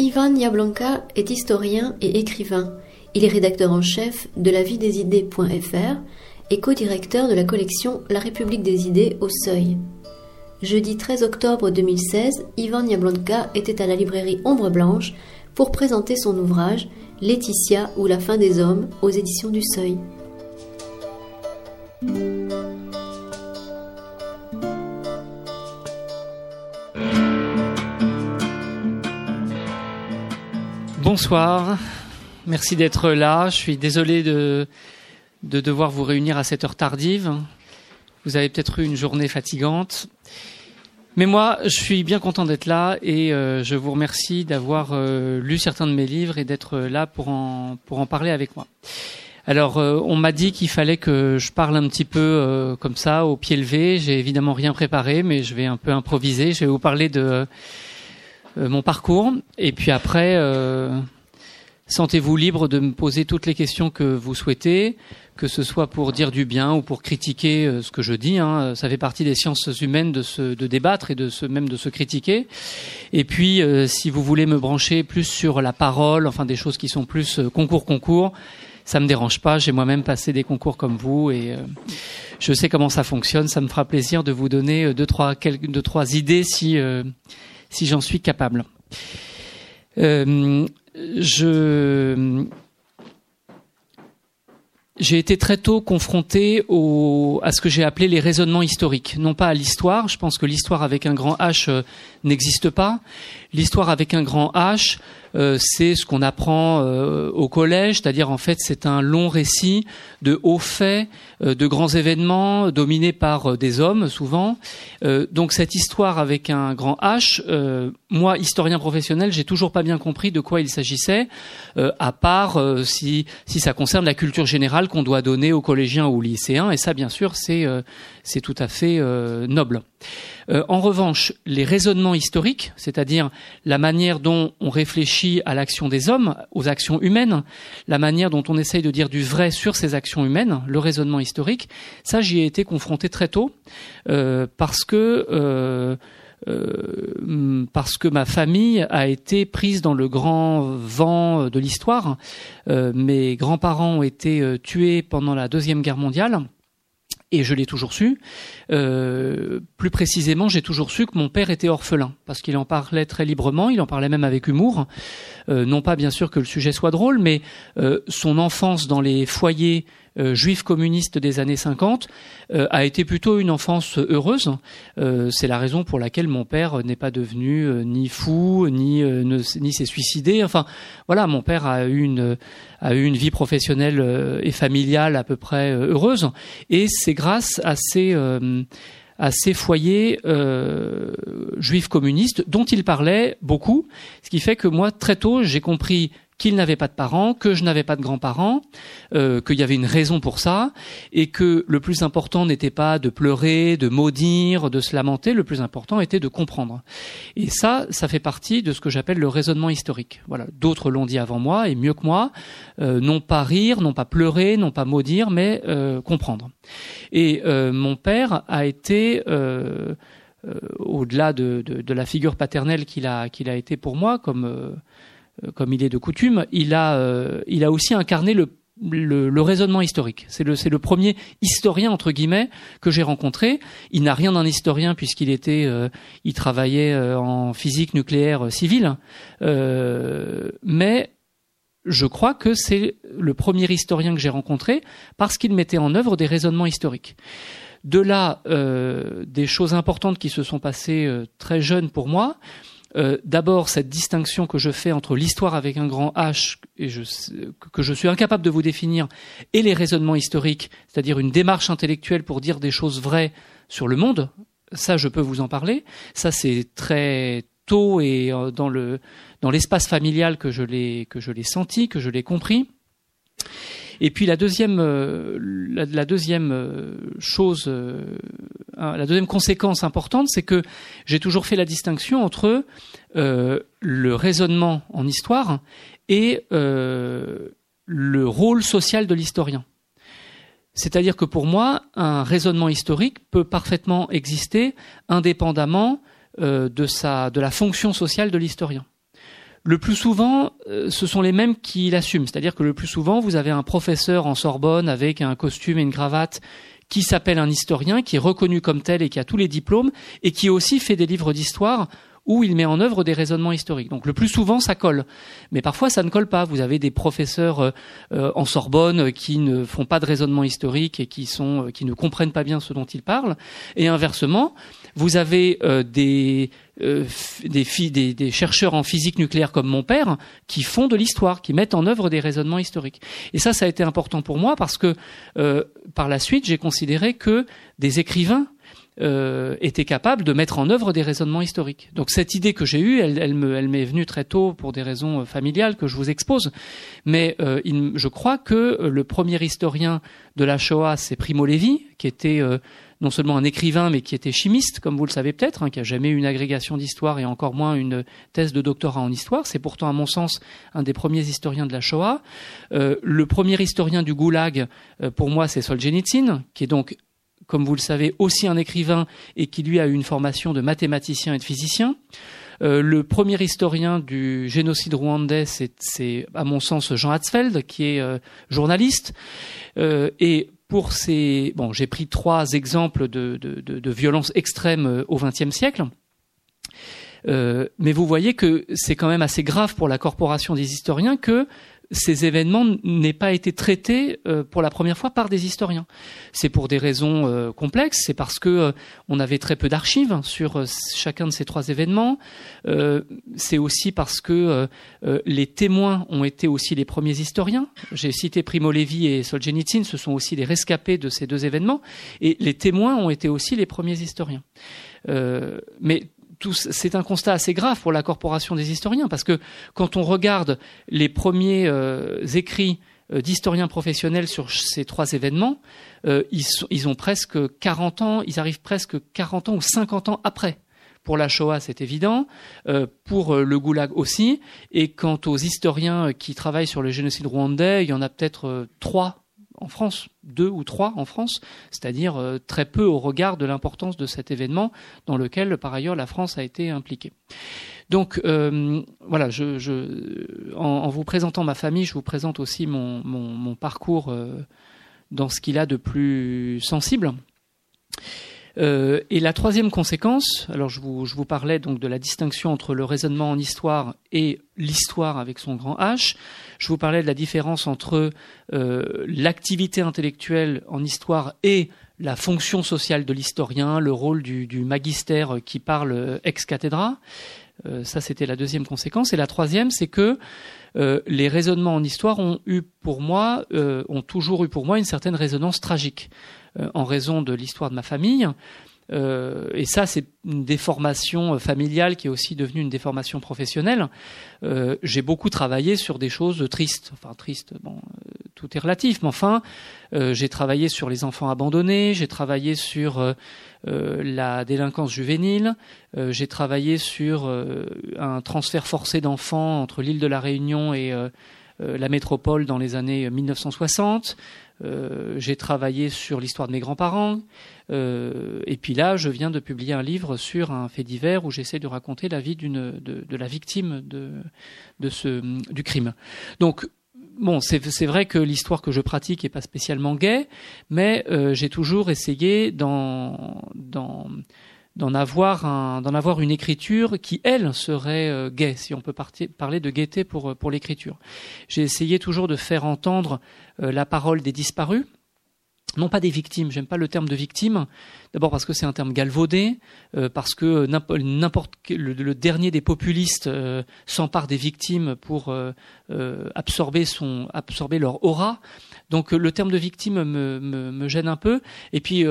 Ivan Yablonka est historien et écrivain. Il est rédacteur en chef de la vie des idées.fr et co-directeur de la collection La République des idées au Seuil. Jeudi 13 octobre 2016, Ivan Yablonka était à la librairie Ombre Blanche pour présenter son ouvrage Laetitia ou la fin des hommes aux éditions du Seuil. Bonsoir, merci d'être là. Je suis désolé de, de devoir vous réunir à cette heure tardive. Vous avez peut-être eu une journée fatigante. Mais moi, je suis bien content d'être là et euh, je vous remercie d'avoir euh, lu certains de mes livres et d'être là pour en, pour en parler avec moi. Alors, euh, on m'a dit qu'il fallait que je parle un petit peu comme ça, au pied levé. J'ai évidemment rien préparé, mais je vais un peu improviser. Je vais vous parler de mon parcours et puis après, sentez-vous libre de me poser toutes les questions que vous souhaitez que ce soit pour dire du bien ou pour critiquer euh, ce que je dis. Hein, ça fait partie des sciences humaines de, se, de débattre et de se, même de se critiquer. Et puis, euh, si vous voulez me brancher plus sur la parole, enfin des choses qui sont plus euh, concours concours, ça me dérange pas. J'ai moi-même passé des concours comme vous et je sais comment ça fonctionne. Ça me fera plaisir de vous donner deux trois quelques deux trois idées si si j'en suis capable. Je j'ai été très tôt confronté à ce que j'ai appelé les raisonnements historiques, non pas à l'histoire. Je pense que l'histoire avec un grand H euh, n'existe pas. L'histoire avec un grand H, euh, c'est ce qu'on apprend euh, au collège, c'est-à-dire en fait c'est un long récit de hauts faits, euh, de grands événements dominés par des hommes souvent. donc cette histoire avec un grand H, moi historien professionnel, j'ai toujours pas bien compris de quoi il s'agissait, à part si si ça concerne la culture générale qu'on doit donner aux collégiens ou aux lycéens, et ça bien sûr c'est c'est tout à fait noble. Euh, en revanche, les raisonnements historiques, c'est-à-dire la manière dont on réfléchit à l'action des hommes, aux actions humaines, la manière dont on essaye de dire du vrai sur ces actions humaines, le raisonnement historique, ça j'y ai été confronté très tôt euh, parce que euh, parce que ma famille a été prise dans le grand vent de l'histoire. mes grands-parents ont été tués pendant la deuxième guerre mondiale et je l'ai toujours su. Euh, plus précisément, j'ai toujours su que mon père était orphelin, parce qu'il en parlait très librement, il en parlait même avec humour. Euh, non pas bien sûr que le sujet soit drôle, mais euh, son enfance dans les foyers euh, juif communiste des années 50 euh, a été plutôt une enfance heureuse. Euh, c'est la raison pour laquelle mon père n'est pas devenu ni fou, ni ni s'est suicidé. Enfin, voilà, mon père a eu une a eu une vie professionnelle et familiale à peu près heureuse. Et c'est grâce à ces à ces foyers euh, juifs communistes dont il parlait beaucoup, ce qui fait que moi très tôt j'ai compris qu'il n'avait pas de parents, que je n'avais pas de grands-parents, euh, qu'il y avait une raison pour ça, et que le plus important n'était pas de pleurer, de maudire, de se lamenter, le plus important était de comprendre. Et ça, ça fait partie de ce que j'appelle le raisonnement historique. Voilà, d'autres l'ont dit avant moi et mieux que moi, euh, non pas rire, non pas pleurer, non pas maudire, mais euh, comprendre. Et mon père a été au-delà de, la figure paternelle qu'il a, été pour moi, comme comme il est de coutume, il a, euh, il a aussi incarné le, le, raisonnement historique. C'est le, c'est le premier historien entre guillemets que j'ai rencontré. Il n'a rien d'un historien puisqu'il était, euh, il travaillait en physique nucléaire civile, mais je crois que c'est le premier historien que j'ai rencontré parce qu'il mettait en œuvre des raisonnements historiques. De là, des choses importantes qui se sont passées très jeunes pour moi. Euh, d'abord cette distinction que je fais entre l'histoire avec un grand H et que je suis incapable de vous définir et les raisonnements historiques, c'est-à-dire une démarche intellectuelle pour dire des choses vraies sur le monde, ça je peux vous en parler. Ça c'est très tôt et euh, dans dans l'espace familial que je l'ai que je l'ai senti, que je l'ai compris. Et puis la deuxième, euh, la, deuxième euh, chose, euh, la deuxième conséquence importante, c'est que j'ai toujours fait la distinction entre le raisonnement en histoire et le rôle social de l'historien. C'est-à-dire que pour moi, un raisonnement historique peut parfaitement exister indépendamment de, sa, de la fonction sociale de l'historien le plus souvent, ce sont les mêmes qui l'assument. C'est-à-dire que le plus souvent, vous avez un professeur en Sorbonne avec un costume et une cravate qui s'appelle un historien, qui est reconnu comme tel et qui a tous les diplômes, et qui aussi fait des livres d'histoire où il met en œuvre des raisonnements historiques. Donc le plus souvent, ça colle. Mais parfois, ça ne colle pas. Vous avez des professeurs euh, euh, en Sorbonne qui ne font pas de raisonnement historique et qui, sont, euh, qui ne comprennent pas bien ce dont ils parlent. Et inversement, vous avez des, des, des, chercheurs en physique nucléaire comme mon père qui font de l'histoire, qui mettent en œuvre des raisonnements historiques. Et ça, ça a été important pour moi parce que par la suite, j'ai considéré que des écrivains euh, était capable de mettre en œuvre des raisonnements historiques. Donc cette idée que j'ai eue, elle, m'est venue très tôt pour des raisons euh, familiales que je vous expose. Mais euh, je crois que le premier historien de la Shoah, c'est Primo Levi, qui était non seulement un écrivain, mais qui était chimiste, comme vous le savez peut-être, hein, qui a jamais eu une agrégation d'histoire et encore moins une thèse de doctorat en histoire. C'est pourtant, à mon sens, un des premiers historiens de la Shoah. le premier historien du Goulag, pour moi, c'est Solzhenitsyn, qui est donc comme vous le savez, aussi un écrivain et qui lui a eu une formation de mathématicien et de physicien. Euh, le premier historien du génocide rwandais, c'est à mon sens Jean Hatzfeld, qui est euh, journaliste. Euh, et pour ces, bon, j'ai pris trois exemples de, de, de, de violences extrêmes au XXe siècle. mais vous voyez que c'est quand même assez grave pour la corporation des historiens que ces événements n'aient pas été traités euh, pour la première fois par des historiens. C'est pour des raisons euh, complexes, c'est parce que euh, on avait très peu d'archives sur chacun de ces trois événements. c'est aussi parce que les témoins ont été aussi les premiers historiens. J'ai cité Primo Levi et Solzhenitsyn, ce sont aussi des rescapés de ces deux événements, et les témoins ont été aussi les premiers historiens. mais c'est un constat assez grave pour la corporation des historiens, parce que quand on regarde les premiers euh, écrits euh, d'historiens professionnels sur ces trois événements, euh, ils, ont presque 40 ans, ils arrivent presque 40 ans ou 50 ans après. Pour la Shoah, c'est évident, pour le Goulag aussi, et quant aux historiens qui travaillent sur le génocide rwandais, il y en a peut-être trois en France, deux ou trois en France, c'est-à-dire euh, très peu au regard de l'importance de cet événement dans lequel, par ailleurs, la France a été impliquée. Donc euh, voilà, en, vous présentant ma famille, je vous présente aussi mon, parcours euh, dans ce qu'il a de plus sensible. Euh, et la troisième conséquence, alors je vous, parlais donc de la distinction entre le raisonnement en histoire et l'histoire avec son grand H. Je vous parlais de la différence entre euh, l'activité intellectuelle en histoire et la fonction sociale de l'historien, le rôle du, du, magistère qui parle ex cathedra. Euh, ça, c'était la deuxième conséquence. Et la troisième, c'est que euh, les raisonnements en histoire ont eu pour moi, euh, ont toujours eu pour moi une certaine résonance tragique. Euh, en raison de l'histoire de ma famille. Et ça, c'est une déformation familiale qui est aussi devenue une déformation professionnelle. J'ai beaucoup travaillé sur des choses tristes. Enfin, tristes, bon, tout est relatif, mais enfin, j'ai travaillé sur les enfants abandonnés, j'ai travaillé sur la délinquance juvénile, j'ai travaillé sur un transfert forcé d'enfants entre l'île de la Réunion et la métropole dans les années 1960. Euh, j'ai travaillé sur l'histoire de mes grands-parents. Euh, et puis là, je viens de publier un livre sur un fait divers où j'essaie de raconter la vie d'une de, de, la victime de, de ce du crime. Donc bon, c'est vrai que l'histoire que je pratique est pas spécialement gay, mais euh, j'ai toujours essayé d'en avoir, une écriture qui, elle, serait euh, gaie, si on peut parler de gaieté pour, euh, pour l'écriture. J'ai essayé toujours de faire entendre euh, la parole des disparus, non pas des victimes, j'aime pas le terme de victime, d'abord parce que c'est un terme galvaudé, euh, parce que n'importe le, le, dernier des populistes euh, s'empare des victimes pour euh, absorber son absorber leur aura. Donc le terme de victime me, me, gêne un peu. Et puis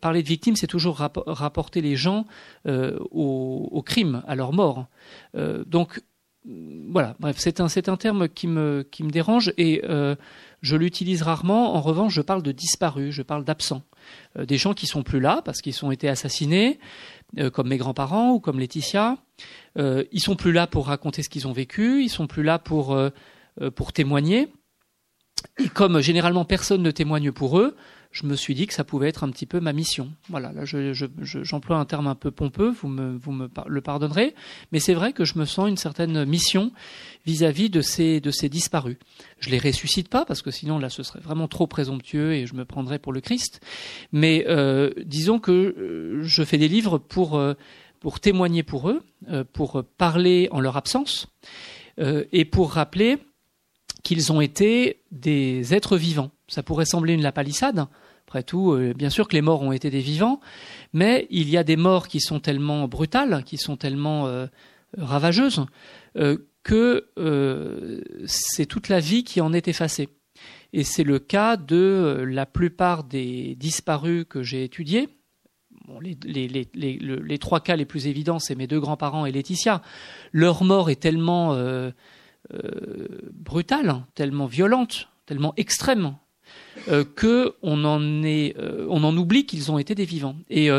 parler de victime, c'est toujours rapporter les gens au, au, crime, à leur mort. donc voilà, bref, c'est un, un terme qui me, qui me dérange et je l'utilise rarement. En revanche, je parle de disparus, je parle d'absents. Euh, des gens qui sont plus là parce qu'ils ont été assassinés, euh, comme mes grands-parents ou comme Laetitia. ils sont plus là pour raconter ce qu'ils ont vécu, ils sont plus là pour, pour témoigner. Et comme généralement personne ne témoigne pour eux, je me suis dit que ça pouvait être un petit peu ma mission. Voilà, là j'emploie un terme un peu pompeux, vous me, vous me le pardonnerez, mais c'est vrai que je me sens une certaine mission vis-à-vis de ces, de ces disparus. Je les ressuscite pas parce que sinon là ce serait vraiment trop présomptueux et je me prendrais pour le Christ. Mais euh, disons que euh, je fais des livres pour euh, pour témoigner pour eux, pour parler en leur absence et pour rappeler qu'ils ont été des êtres vivants. Ça pourrait sembler une lapalissade. Après tout, bien sûr que les morts ont été des vivants, mais il y a des morts qui sont tellement brutales, qui sont tellement ravageuses, que euh, c'est toute la vie qui en est effacée. Et c'est le cas de euh, la plupart des disparus que j'ai étudiés. les, trois cas les plus évidents, c'est mes deux grands-parents et Laetitia. Leur mort est tellement euh, brutale, tellement violente, tellement extrême, que on en est, on en oublie qu'ils ont été des vivants. Et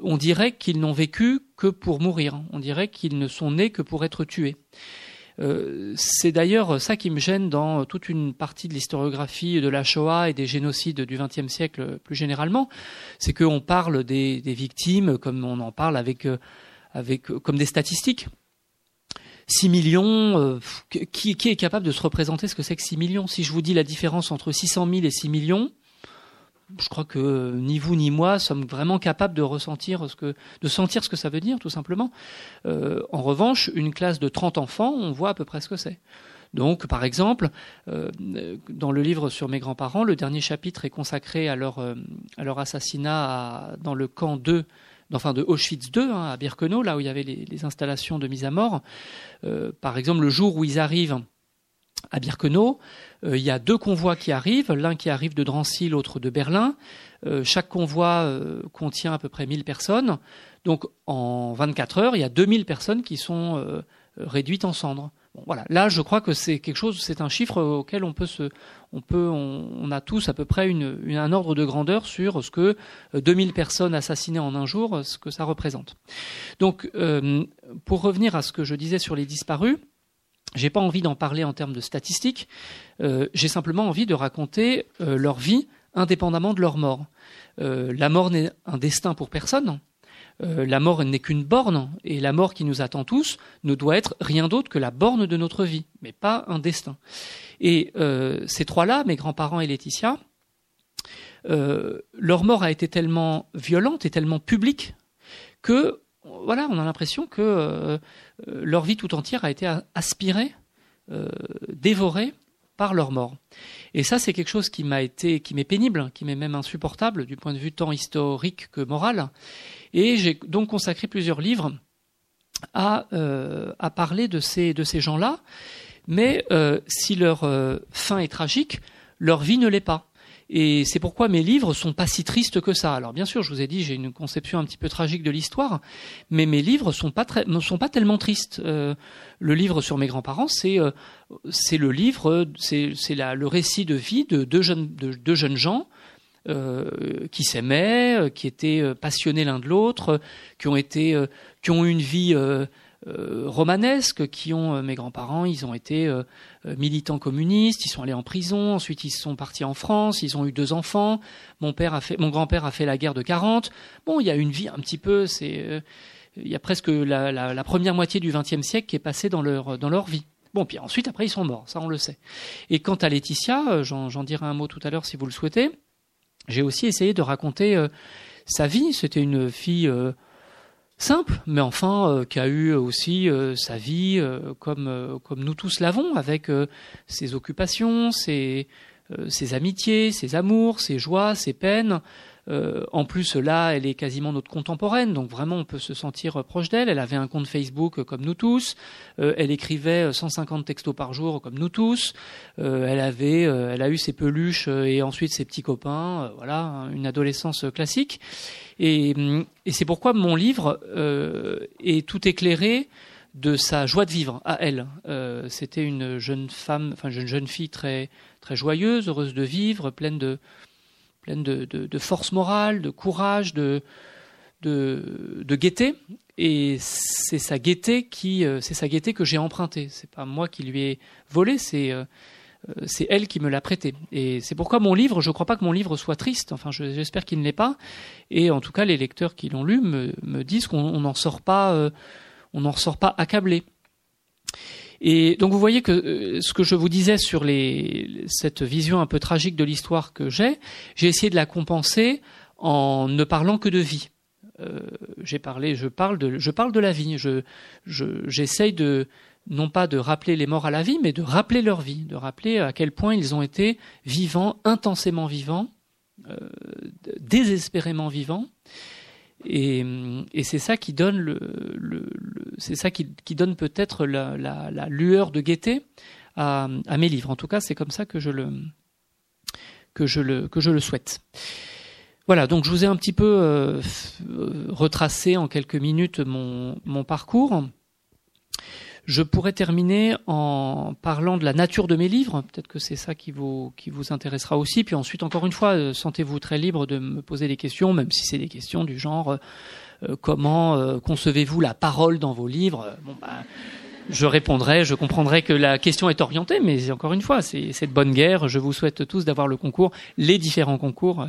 on dirait qu'ils n'ont vécu que pour mourir. On dirait qu'ils ne sont nés que pour être tués. Euh, c'est d'ailleurs ça qui me gêne dans toute une partie de l'historiographie de la Shoah et des génocides du XXe siècle plus généralement, c'est qu'on parle des, victimes comme on en parle avec, euh, avec comme des statistiques. 6 millions, euh, qui, est capable de se représenter ce que c'est que 6 millions? Si je vous dis la différence entre 600 000 et 6 millions, je crois que ni vous ni moi sommes vraiment capables de ressentir ce que, de sentir ce que ça veut dire, tout simplement. Euh, en revanche, une classe de 30 enfants, on voit à peu près ce que c'est. Donc, par exemple, euh, dans le livre sur mes grands-parents, le dernier chapitre est consacré à leur, euh, à leur assassinat dans le camp 2 enfin de Auschwitz II, hein, à Birkenau, là où il y avait les, installations de mise à mort. par exemple, le jour où ils arrivent à Birkenau, euh, il y a deux convois qui arrivent, l'un qui arrive de Drancy, l'autre de Berlin. Euh, chaque convoi euh, contient à peu près 1000 personnes. Donc en 24 heures, il y a 2000 personnes qui sont réduites en cendres. Voilà, là je crois que c'est quelque chose, c'est un chiffre auquel on peut se, on peut, on, a tous à peu près un ordre de grandeur sur ce que 2000 personnes assassinées en un jour, ce que ça représente. Donc, pour revenir à ce que je disais sur les disparus, j'ai pas envie d'en parler en termes de statistiques. Euh, j'ai simplement envie de raconter euh, leur vie indépendamment de leur mort. Euh, la mort n'est un destin pour personne. La mort n'est qu'une borne, et la mort qui nous attend tous ne doit être rien d'autre que la borne de notre vie, mais pas un destin. Et ces trois-là, mes grands-parents et Laetitia, leur mort a été tellement violente et tellement publique que voilà, on a l'impression que euh, euh, leur vie tout entière a été aspirée, euh, dévorée par leur mort. Et ça, c'est quelque chose qui m'a été, qui m'est pénible, qui m'est même insupportable du point de vue tant historique que moral. Et j'ai donc consacré plusieurs livres à, à parler de ces, de ces gens-là. Mais si leur fin est tragique, leur vie ne l'est pas. Et c'est pourquoi mes livres sont pas si tristes que ça. Alors bien sûr, je vous ai dit, j'ai une conception un petit peu tragique de l'histoire, mais mes livres sont pas très, ne sont pas tellement tristes. Euh, le livre sur mes grands-parents, c'est euh, c'est le livre, c'est c'est le récit de vie de deux jeunes de deux jeunes gens. Euh, qui s'aimaient, qui étaient passionnés l'un de l'autre, qui ont été, qui ont eu une vie euh, romanesques qui ont euh, mes grands-parents, ils ont été euh, militants communistes, ils sont allés en prison, ensuite ils sont partis en France, ils ont eu deux enfants. Mon père a fait, mon grand-père a fait la guerre de 40. Bon, il y a une vie un petit peu, c'est il y a presque la, la, la première moitié du XXe siècle qui est passée dans leur dans leur vie. Bon, puis ensuite après ils sont morts, ça on le sait. Et quant à Laetitia, j'en dirai un mot tout à l'heure si vous le souhaitez. J'ai aussi essayé de raconter sa vie. C'était une fille simple, mais enfin euh, qui a eu aussi euh, sa vie euh, comme nous tous l'avons, avec ses occupations, ses amitiés, ses amours, ses joies, ses peines. En plus, là, elle est quasiment notre contemporaine, donc vraiment, on peut se sentir proche d'elle. Elle avait un compte Facebook comme nous tous. elle écrivait 150 textos par jour comme nous tous. elle avait, elle a eu ses peluches et ensuite ses petits copains. voilà, hein, une adolescence classique. Et, c'est pourquoi mon livre euh, est tout éclairé de sa joie de vivre à elle. Euh, c'était une jeune femme, enfin une jeune fille très très joyeuse, heureuse de vivre, pleine de pleine de, force morale, de courage, de gaieté. Et c'est sa gaieté qui, euh, c'est sa que j'ai empruntée. C'est pas moi qui lui ai volé, c'est c'est elle qui me l'a prêté. Et c'est pourquoi mon livre, je ne crois pas que mon livre soit triste. Enfin, j'espère qu'il ne l'est pas. Et en tout cas, les lecteurs qui l'ont lu me, disent qu'on n'en sort pas, on n'en ressort pas accablé. Et donc vous voyez que euh, ce que je vous disais sur cette vision un peu tragique de l'histoire que j'ai, j'ai essayé de la compenser en ne parlant que de vie. Euh, j'ai parlé, je parle de, je parle de la vie. Je, j'essaye de non pas de rappeler les morts à la vie, mais de rappeler leur vie, de rappeler à quel point ils ont été vivants, intensément vivants, euh, désespérément vivants. Et, et c'est ça qui donne le, le, c'est ça qui, qui donne peut-être la, la, la, lueur de gaieté à, à, mes livres. En tout cas, c'est comme ça que je le que je le que je le souhaite. Voilà, donc je vous ai un petit peu euh, retracé en quelques minutes mon, mon parcours. Je pourrais terminer en parlant de la nature de mes livres. Peut-être que c'est ça qui vous, qui vous intéressera aussi. Puis ensuite, encore une fois, euh, sentez-vous très libre de me poser des questions, même si c'est des questions du genre euh, comment euh, concevez-vous la parole dans vos livres? Bon, bah, je répondrai, je comprendrai que la question est orientée, mais encore une fois, c'est de bonne guerre. Je vous souhaite tous d'avoir le concours, les différents concours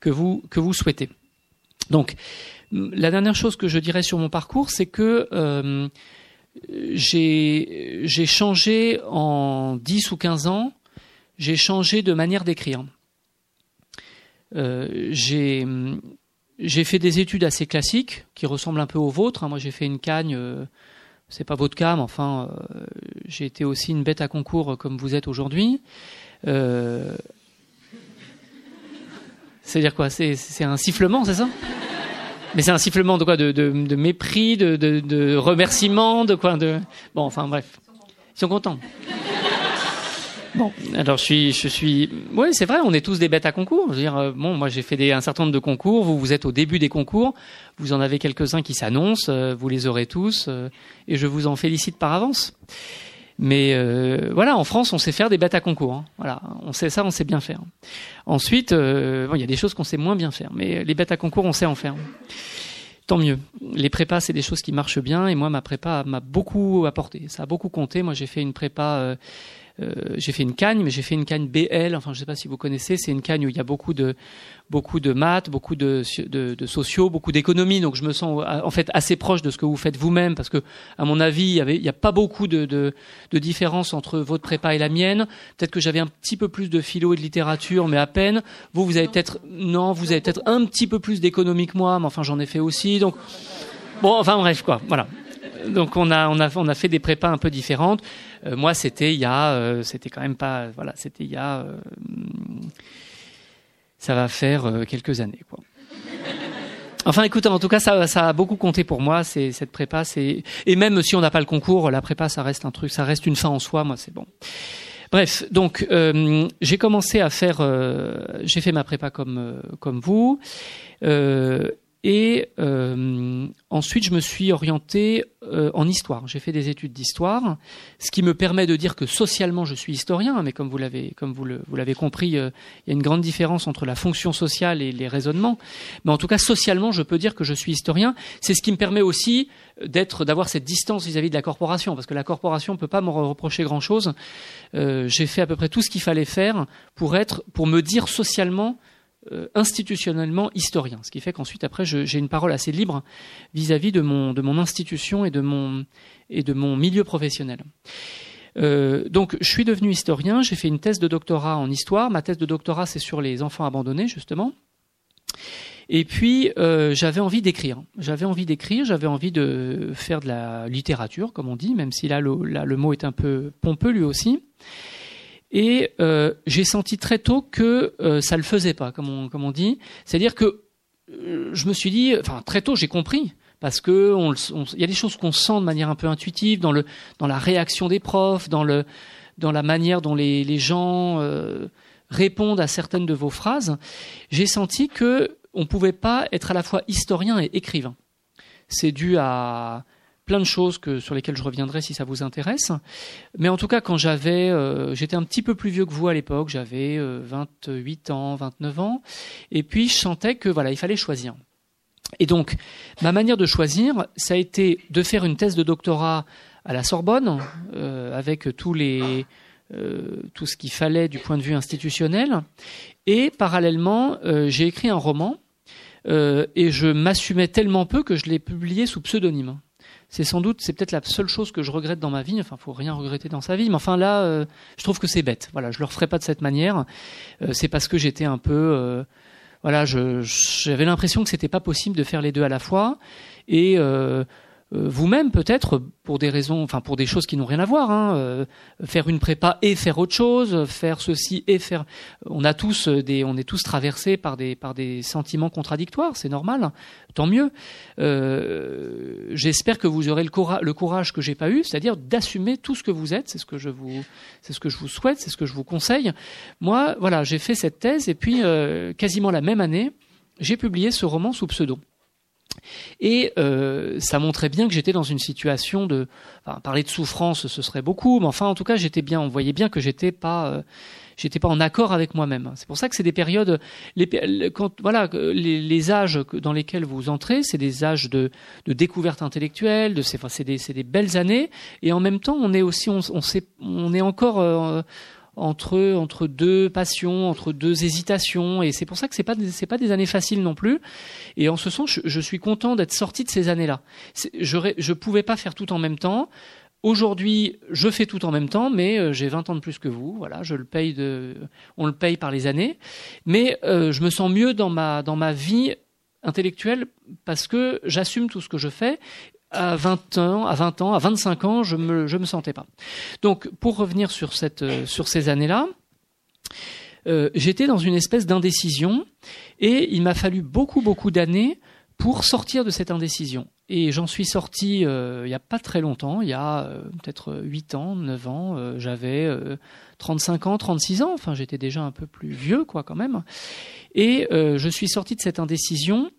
que vous, que vous souhaitez. Donc, la dernière chose que je dirais sur mon parcours, c'est que j'ai changé en 10 ou 15 ans, j'ai changé de manière d'écrire. Euh, j'ai fait des études assez classiques qui ressemblent un peu aux vôtres. Hein. Moi, j'ai fait une cagne, euh, c'est pas votre cas, mais enfin, euh, j'ai été aussi une bête à concours comme vous êtes aujourd'hui. C'est-à-dire quoi C'est un sifflement, c'est ça? Mais c'est un sifflement de quoi de, de, de mépris, de, de, de remerciement, de quoi de bon, enfin bref, ils sont contents. Bon, alors je suis, je suis, oui, c'est vrai, on est tous des bêtes à concours. Je veux dire, euh, bon, moi j'ai fait des, un certain nombre de concours. Vous, vous êtes au début des concours. Vous en avez quelques-uns qui s'annoncent. Euh, vous les aurez tous, euh, et je vous en félicite par avance. Mais euh, voilà, en France, on sait faire des bêtes à concours. Hein. Voilà, on sait ça, on sait bien faire. Ensuite, euh, il y a des choses qu'on sait moins bien faire, mais les bêtes à concours, on sait en faire. Tant mieux. Les prépas, c'est des choses qui marchent bien, et moi, ma prépa m'a beaucoup apporté. Ça a beaucoup compté. Moi, j'ai fait une prépa. Euh, euh, j'ai fait une cagne, mais j'ai fait une cagne BL. Enfin, je ne sais pas si vous connaissez. C'est une cagne où il y a beaucoup de beaucoup de maths, beaucoup de, de, de sociaux, beaucoup d'économie. Donc, je me sens en fait assez proche de ce que vous faites vous-même, parce que, à mon avis, il n'y a pas beaucoup de, de, de différence entre votre prépa et la mienne. Peut-être que j'avais un petit peu plus de philo et de littérature, mais à peine. Vous, vous avez peut-être non, vous avez peut-être un petit peu plus d'économie que moi, mais enfin, j'en ai fait aussi. Donc, bon, enfin bref, quoi. Voilà donc on a, on a, on a fait des prépas un peu différentes. Euh, moi, c'était il y a, euh, c'était quand même pas, voilà, c'était il y a, euh, ça va faire quelques années, quoi. Enfin, écoutez, en tout cas, ça, ça a beaucoup compté pour moi. C'est cette prépa, c'est et même si on n'a pas le concours, la prépa, ça reste un truc, ça reste une fin en soi. Moi, c'est bon. Bref, donc j'ai commencé à faire, j'ai fait ma prépa comme comme vous. Et euh, ensuite, je me suis orienté euh, en histoire. J'ai fait des études d'histoire, ce qui me permet de dire que socialement, je suis historien. Mais comme vous l'avez, comme vous, le, vous l'avez compris, euh, il y a une grande différence entre la fonction sociale et les raisonnements. Mais en tout cas, socialement, je peux dire que je suis historien. C'est ce qui me permet aussi d'être, d'avoir cette distance vis-à-vis de la corporation, parce que la corporation ne peut pas me reprocher grand-chose. j'ai fait à peu près tout ce qu'il fallait faire pour être, pour me dire socialement euh, institutionnellement historien, ce qui fait qu'ensuite après j'ai une parole assez libre vis-à-vis de mon de mon institution et de mon et de mon milieu professionnel. Euh, donc je suis devenu historien, j'ai fait une thèse de doctorat en histoire. Ma thèse de doctorat c'est sur les enfants abandonnés justement. Et puis euh, j'avais envie d'écrire. J'avais envie d'écrire, j'avais envie de faire de la littérature, comme on dit, même si là le, là, le mot est un peu pompeux lui aussi. Et euh, j'ai senti très tôt que euh, ça le faisait pas, comme on, comme on dit. C'est-à-dire que euh, je me suis dit, enfin très tôt j'ai compris, parce que il y a des choses qu'on sent de manière un peu intuitive dans le dans la réaction des profs, dans le dans la manière dont les, les gens euh, répondent à certaines de vos phrases. J'ai senti que on pouvait pas être à la fois historien et écrivain. C'est dû à plein de choses que, sur lesquelles je reviendrai si ça vous intéresse. Mais en tout cas, quand j'avais, euh, j'étais un petit peu plus vieux que vous à l'époque, j'avais 28 euh, ans, 29 ans, et puis je sentais que voilà, il fallait choisir. Et donc, ma manière de choisir, ça a été de faire une thèse de doctorat à la Sorbonne, euh, avec tous les tout ce qu'il fallait du point de vue institutionnel. Et parallèlement, j'ai écrit un roman et je m'assumais tellement peu que je l'ai publié sous pseudonyme c'est sans doute, c'est peut-être la seule chose que je regrette dans ma vie. Enfin, faut rien regretter dans sa vie, mais enfin là, euh, je trouve que c'est bête. Voilà, je le referai pas de cette manière. Euh, c'est parce que j'étais un peu, euh, voilà, j'avais l'impression que c'était pas possible de faire les deux à la fois. Et vous-même peut-être pour des raisons, enfin pour des choses qui n'ont rien à voir, hein, euh, faire une prépa et faire autre chose, faire ceci et faire. On a tous des, on est tous traversés par des par des sentiments contradictoires, c'est normal, tant mieux. Euh, J'espère que vous aurez le, le courage que j'ai pas eu, c'est-à-dire d'assumer tout ce que vous êtes. C'est ce que je vous, c'est ce que je vous souhaite, c'est ce que je vous conseille. Moi, voilà, j'ai fait cette thèse et puis euh, quasiment la même année, j'ai publié ce roman sous pseudo. Et euh, ça montrait bien que j'étais dans une situation de enfin, parler de souffrance, ce serait beaucoup, mais enfin en tout cas j'étais bien. On voyait bien que j'étais pas euh, j'étais pas en accord avec moi-même. C'est pour ça que c'est des périodes, les, quand, voilà, les, les, âges dans lesquels vous entrez, c'est des âges de, de, découverte intellectuelle, de, c'est, enfin, des, des, belles années, et en même temps, on est aussi, on, on, sait, on est encore, euh, entre deux passions, entre deux hésitations, et c'est pour ça que c'est pas pas des années faciles non plus. Et en ce sens, je, suis content d'être sorti de ces années-là. Je je pouvais pas faire tout en même temps. Aujourd'hui, je fais tout en même temps, mais euh, j'ai 20 ans de plus que vous. Voilà, on le paye par les années. Mais euh, je me sens mieux dans ma vie intellectuelle parce que j'assume tout ce que je fais à 20 ans, à 20 ans, à 25 ans, je me, je me sentais pas. Donc, pour revenir sur cette, euh, sur ces années-là, euh, j'étais dans une espèce d'indécision et il m'a fallu beaucoup, beaucoup d'années pour sortir de cette indécision. Et j'en suis sorti euh, il n'y a pas très longtemps, il y a euh, peut-être 8 ans, 9 ans, j'avais 35 ans, 36 ans, enfin j'étais déjà un peu plus vieux quoi quand même. Et je suis sorti de cette indécision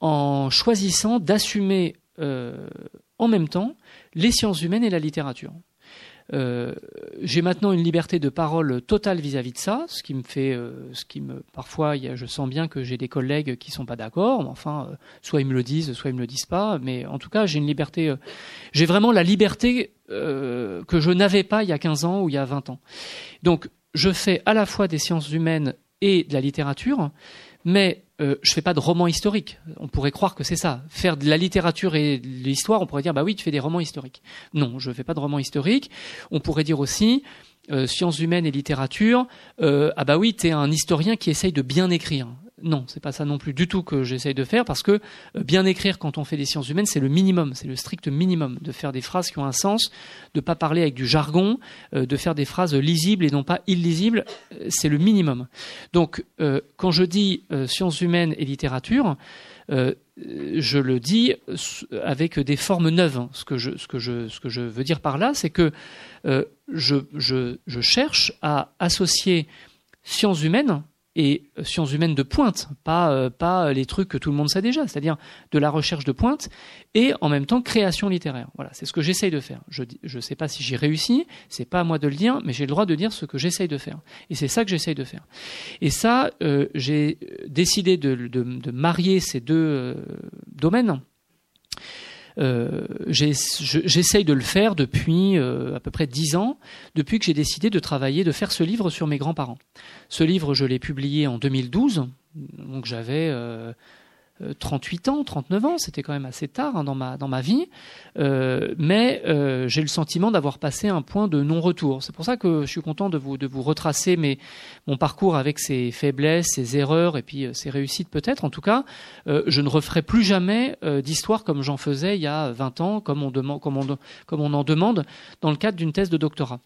en choisissant d'assumer euh, en même temps les sciences humaines et la littérature. Euh, j'ai maintenant une liberté de parole totale vis-à-vis de ça, ce qui me fait, euh, ce qui me, parfois, je sens bien que j'ai des collègues qui sont pas d'accord. Enfin, soit ils me le disent, soit ils me le disent pas. Mais en tout cas, j'ai une liberté, j'ai vraiment la liberté que je n'avais pas il y a 15 ans ou il y a 20 ans. Donc, je fais à la fois des sciences humaines et de la littérature, mais euh, je fais pas de romans historiques. On pourrait croire que c'est ça. Faire de la littérature et de l'histoire, on pourrait dire bah oui, tu fais des romans historiques. Non, je fais pas de romans historiques. On pourrait dire aussi euh, sciences humaines et littérature. Euh, ah bah oui, tu es un historien qui essaye de bien écrire. Non, c'est pas ça non plus du tout que j'essaye de faire parce que euh, bien écrire quand on fait des sciences humaines, c'est le minimum, c'est le strict minimum de faire des phrases qui ont un sens, de pas parler avec du jargon, euh, de faire des phrases lisibles et non pas illisibles, euh, c'est le minimum. Donc, quand je dis sciences humaines et littérature, je le dis avec des formes neuves. Ce que je, veux dire par là, c'est que je cherche à associer sciences humaines et sciences humaines de pointe, pas, euh, pas les trucs que tout le monde sait déjà, c'est-à-dire de la recherche de pointe et en même temps création littéraire. Voilà, c'est ce que j'essaye de faire. Je ne sais pas si j'ai réussi, c'est pas à moi de le dire, mais j'ai le droit de dire ce que j'essaye de faire. Et c'est ça que j'essaye de faire. Et ça, euh, j'ai décidé de, de, marier ces deux euh, domaines euh, j'essaye de le faire depuis euh, à peu près dix ans, depuis que j'ai décidé de travailler, de faire ce livre sur mes grands-parents. Ce livre, je l'ai publié en 2012, donc j'avais euh, 38 euh, ans, 39 ans, c'était quand même assez tard hein, dans, ma, vie, euh, mais euh, j'ai le sentiment d'avoir passé un point de non-retour. C'est pour ça que je suis content de vous, retracer mon parcours avec ses faiblesses, ses erreurs et puis ses réussites peut-être. En tout cas, je ne referai plus jamais d'histoire comme j'en faisais il y a 20 ans, comme on, demande, comme on, comme on en demande dans le cadre d'une thèse de doctorat.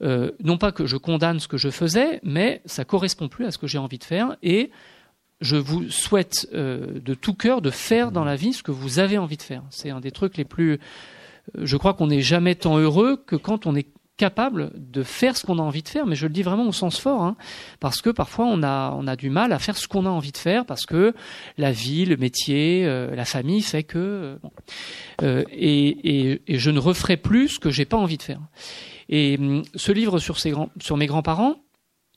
non pas que je condamne ce que je faisais, mais ça correspond plus à ce que j'ai envie de faire et je vous souhaite euh, de tout cœur de faire dans la vie ce que vous avez envie de faire. C'est un des trucs les plus. Euh, je crois qu'on n'est jamais tant heureux que quand on est capable de faire ce qu'on a envie de faire, mais je le dis vraiment au sens fort, hein, parce que parfois on a, on a du mal à faire ce qu'on a envie de faire, parce que la vie, le métier, euh, la famille fait que... et, et, et, je ne referai plus ce que j'ai pas envie de faire. Et hum, ce livre sur, ces grands, sur mes grands-parents,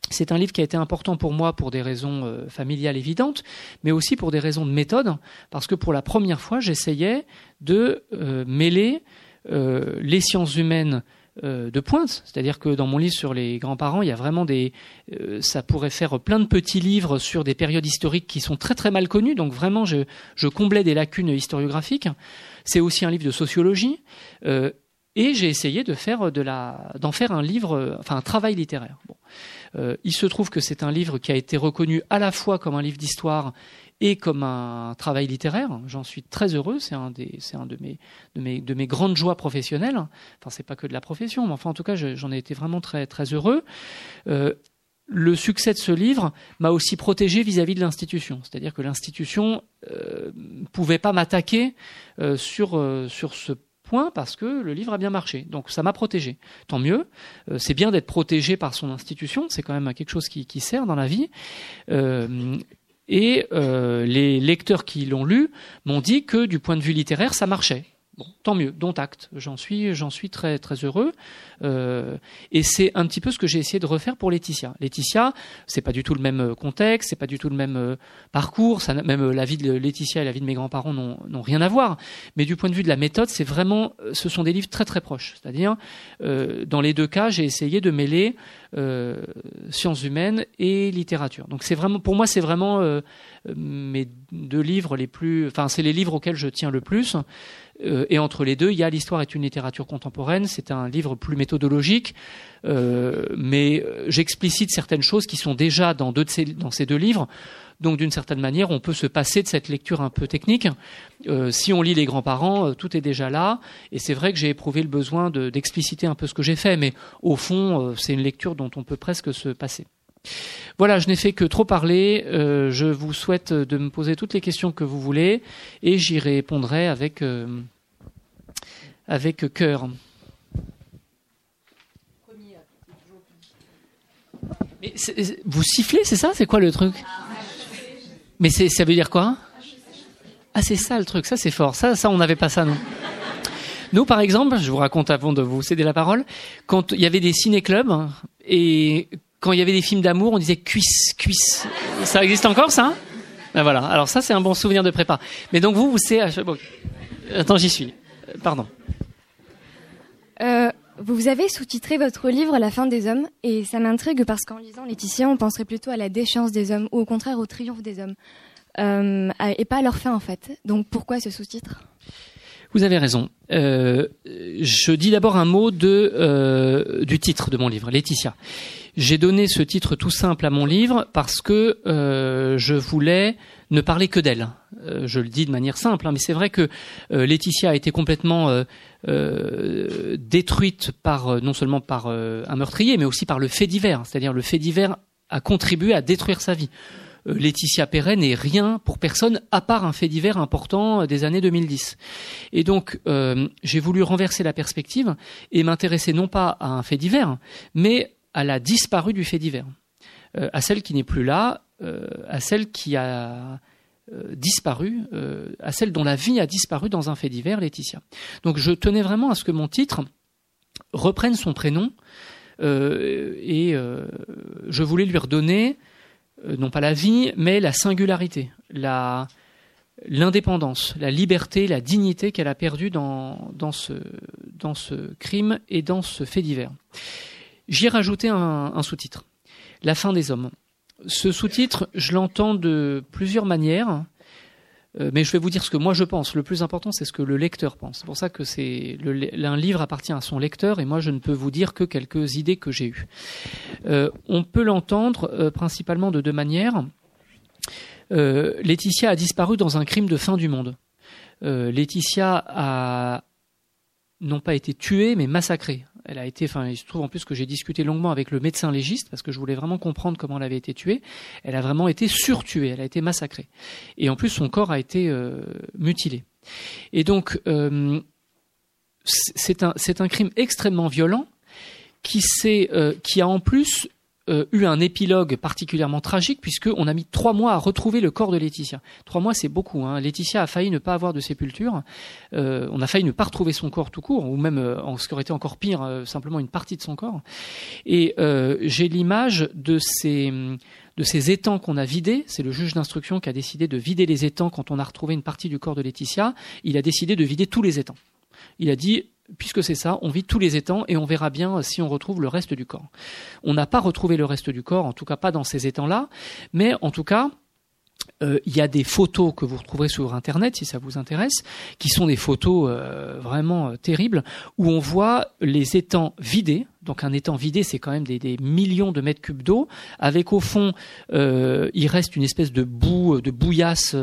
c'est un livre qui a été important pour moi pour des raisons euh, familiales évidentes, mais aussi pour des raisons de méthode, parce que pour la première fois, j'essayais de euh, mêler les sciences humaines de pointe, c'est-à-dire que dans mon livre sur les grands-parents, il y a vraiment des, ça pourrait faire plein de petits livres sur des périodes historiques qui sont très très mal connues, donc vraiment je, je comblais des lacunes historiographiques. C'est aussi un livre de sociologie. Et j'ai essayé de faire de la, d'en faire un livre, enfin un travail littéraire. Bon. Euh, il se trouve que c'est un livre qui a été reconnu à la fois comme un livre d'histoire et comme un travail littéraire. J'en suis très heureux. C'est un des, c'est un de mes, de mes, de mes grandes joies professionnelles. Enfin, c'est pas que de la profession, mais enfin, en tout cas, j'en ai été vraiment très, très heureux. Euh, le succès de ce livre m'a aussi protégé vis-à-vis de l'institution, c'est-à-dire que l'institution euh, pouvait pas m'attaquer euh, sur sur ce point parce que le livre a bien marché. Donc ça m'a protégé. Tant mieux. Euh, c'est bien d'être protégé par son institution. C'est quand même quelque chose qui, sert dans la vie. Euh, et euh, les lecteurs qui l'ont lu m'ont dit que du point de vue littéraire, ça marchait. Bon, tant mieux, dont acte. J'en suis, j'en suis très très heureux. Euh, et c'est un petit peu ce que j'ai essayé de refaire pour Laetitia. Laetitia, c'est pas du tout le même euh, contexte, c'est pas du tout le même euh, parcours. Ça, même la vie de Laetitia et la vie de mes grands-parents n'ont rien à voir. Mais du point de vue de la méthode, c'est vraiment, ce sont des livres très très proches. C'est-à-dire, dans les deux cas, j'ai essayé de mêler sciences humaines et littérature. Donc c'est vraiment, pour moi, c'est vraiment mes deux livres les plus, enfin, c'est les livres auxquels je tiens le plus. Euh, et entre les deux, il y a l'histoire est une littérature contemporaine. C'est un livre plus méthodologique, euh, mais euh, j'explicite certaines choses qui sont déjà dans, ces deux livres. Donc d'une certaine manière, on peut se passer de cette lecture un peu technique. si on lit les grands-parents, tout est déjà là. Et c'est vrai que j'ai éprouvé le besoin d'expliciter un peu ce que j'ai fait, mais au fond, c'est une lecture dont on peut presque se passer. Voilà, je n'ai fait que trop parler. Euh, je vous souhaite de me poser toutes les questions que vous voulez et j'y répondrai avec, euh, avec cœur. Mais vous sifflez, c'est ça? C'est quoi le truc? Mais ça veut dire quoi? Ah, c'est ça le truc, ça c'est fort. Ça, ça on n'avait pas ça, non nous, par exemple, je vous raconte avant de vous céder la parole, quand il y avait des ciné-clubs, et quand il y avait des films d'amour, on disait cuisse, cuisse. Ça existe encore, ça hein ben voilà. Alors ça, c'est un bon souvenir de prépa. Mais donc vous, vous savez... Bon. Attends, j'y suis. Pardon. Euh, vous avez sous-titré votre livre La fin des hommes, et ça m'intrigue parce qu'en lisant Laetitia, on penserait plutôt à la déchéance des hommes, ou au contraire au triomphe des hommes, euh, et pas à leur fin en fait. Donc pourquoi ce sous-titre? Vous avez raison. Euh, je dis d'abord un mot de, euh, du titre de mon livre, Laetitia. J'ai donné ce titre tout simple à mon livre parce que euh, je voulais ne parler que d'elle. Euh, je le dis de manière simple, hein, mais c'est vrai que euh, Laetitia a été complètement détruite par non seulement par un meurtrier, mais aussi par le fait divers. C'est-à-dire le fait divers a contribué à détruire sa vie. Laetitia Perret n'est rien pour personne à part un fait divers important des années 2010. Et donc j'ai voulu renverser la perspective et m'intéresser non pas à un fait divers, mais à la disparue du fait divers, euh, à celle qui n'est plus là, euh, à celle qui a euh, disparu, à celle dont la vie a disparu dans un fait divers, Laetitia. Donc je tenais vraiment à ce que mon titre reprenne son prénom et je voulais lui redonner non pas la vie, mais la singularité, la, l'indépendance, la liberté, la dignité qu'elle a perdue dans, dans, ce, dans ce crime et dans ce fait divers. J'y ai rajouté un, sous-titre, La fin des hommes. Ce sous-titre, je l'entends de plusieurs manières, euh, mais je vais vous dire ce que moi je pense. Le plus important, c'est ce que le lecteur pense. C'est pour ça que c'est un livre appartient à son lecteur, et moi je ne peux vous dire que quelques idées que j'ai eues. Euh, on peut l'entendre euh, principalement de deux manières. Laetitia a disparu dans un crime de fin du monde. Laetitia a non pas été tuée, mais massacrée elle a été, enfin, il se trouve en plus que j'ai discuté longuement avec le médecin légiste parce que je voulais vraiment comprendre comment elle avait été tuée. Elle a vraiment été surtuée, elle a été massacrée. Et en plus, son corps a été euh, mutilé. Et donc, euh, c'est un, un crime extrêmement violent qui, euh, qui a en plus euh, eu un épilogue particulièrement tragique puisqu'on a mis trois mois à retrouver le corps de Laetitia. Trois mois, c'est beaucoup. Hein. Laetitia a failli ne pas avoir de sépulture. Euh, on a failli ne pas retrouver son corps tout court, ou même, euh, en ce qui aurait été encore pire, simplement une partie de son corps. Et j'ai l'image de ces de ces étangs qu'on a vidés. C'est le juge d'instruction qui a décidé de vider les étangs quand on a retrouvé une partie du corps de Laetitia. Il a décidé de vider tous les étangs. Il a dit puisque c'est ça, on vide tous les étangs et on verra bien si on retrouve le reste du corps. On n'a pas retrouvé le reste du corps, en tout cas pas dans ces étangs-là, mais en tout cas, euh, il y a des photos que vous retrouverez sur Internet, si ça vous intéresse, qui sont des photos euh, vraiment euh, terribles, où on voit les étangs vidés. Donc un étang vidé, c'est quand même des, millions de mètres cubes d'eau, avec au fond, il reste une espèce de boue, de bouillasse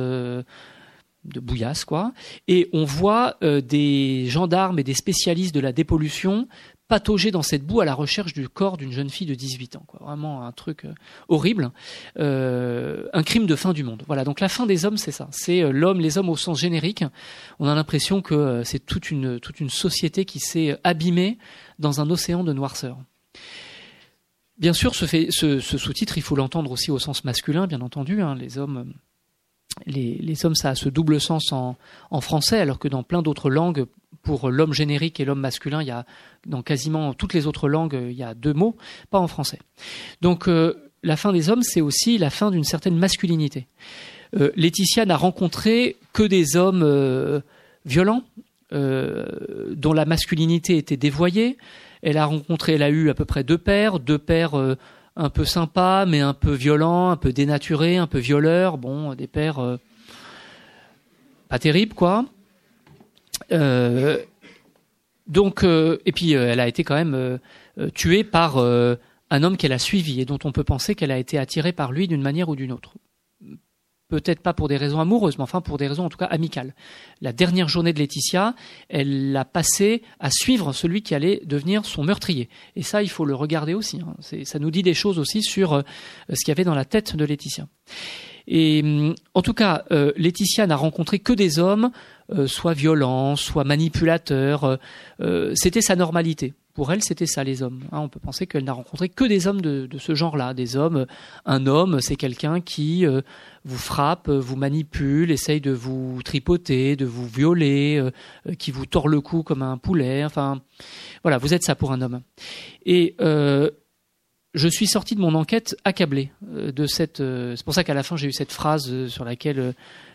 de bouillasse, quoi. Et on voit des gendarmes et des spécialistes de la dépollution patauger dans cette boue à la recherche du corps d'une jeune fille de 18 ans. Quoi. Vraiment un truc euh, horrible, euh, un crime de fin du monde. Voilà, donc la fin des hommes, c'est ça. C'est euh, l'homme, les hommes au sens générique. On a l'impression que c'est toute une, toute une société qui s'est abîmée dans un océan de noirceur. Bien sûr, ce, ce, sous-titre, il faut l'entendre aussi au sens masculin, bien entendu. Hein. les hommes les, hommes, ça a ce double sens en, français, alors que dans plein d'autres langues, pour l'homme générique et l'homme masculin, il y a dans quasiment toutes les autres langues, il y a deux mots, pas en français. Donc euh, la fin des hommes, c'est aussi la fin d'une certaine masculinité. Euh, Laetitia n'a rencontré que des hommes euh, violents, dont la masculinité était dévoyée. Elle a rencontré, elle a eu à peu près deux pères, deux pères un peu sympa, mais un peu violent, un peu dénaturé, un peu violeur. Bon, des pères euh, pas terribles, quoi. Euh, donc, euh, et puis elle a été quand même tuée par un homme qu'elle a suivi et dont on peut penser qu'elle a été attirée par lui d'une manière ou d'une autre peut-être pas pour des raisons amoureuses, mais enfin pour des raisons en tout cas amicales. La dernière journée de Laetitia, elle l'a passée à suivre celui qui allait devenir son meurtrier. Et ça, il faut le regarder aussi. Hein. Ça nous dit des choses aussi sur euh, ce qu'il y avait dans la tête de Laetitia. Et hum, en tout cas, euh, Laetitia n'a rencontré que des hommes, euh, soit violents, soit manipulateurs. C'était sa normalité pour elle, c'était ça les hommes. Hein, on peut penser qu'elle n'a rencontré que des hommes de, ce genre-là. Des hommes. Un homme, c'est quelqu'un qui vous frappe, vous manipule, essaye de vous tripoter, de vous violer, euh, qui vous tord le cou comme un poulet. Enfin, voilà, vous êtes ça pour un homme. Et euh, je suis sorti de mon enquête accablé de cette. c'est pour ça qu'à la fin j'ai eu cette phrase sur laquelle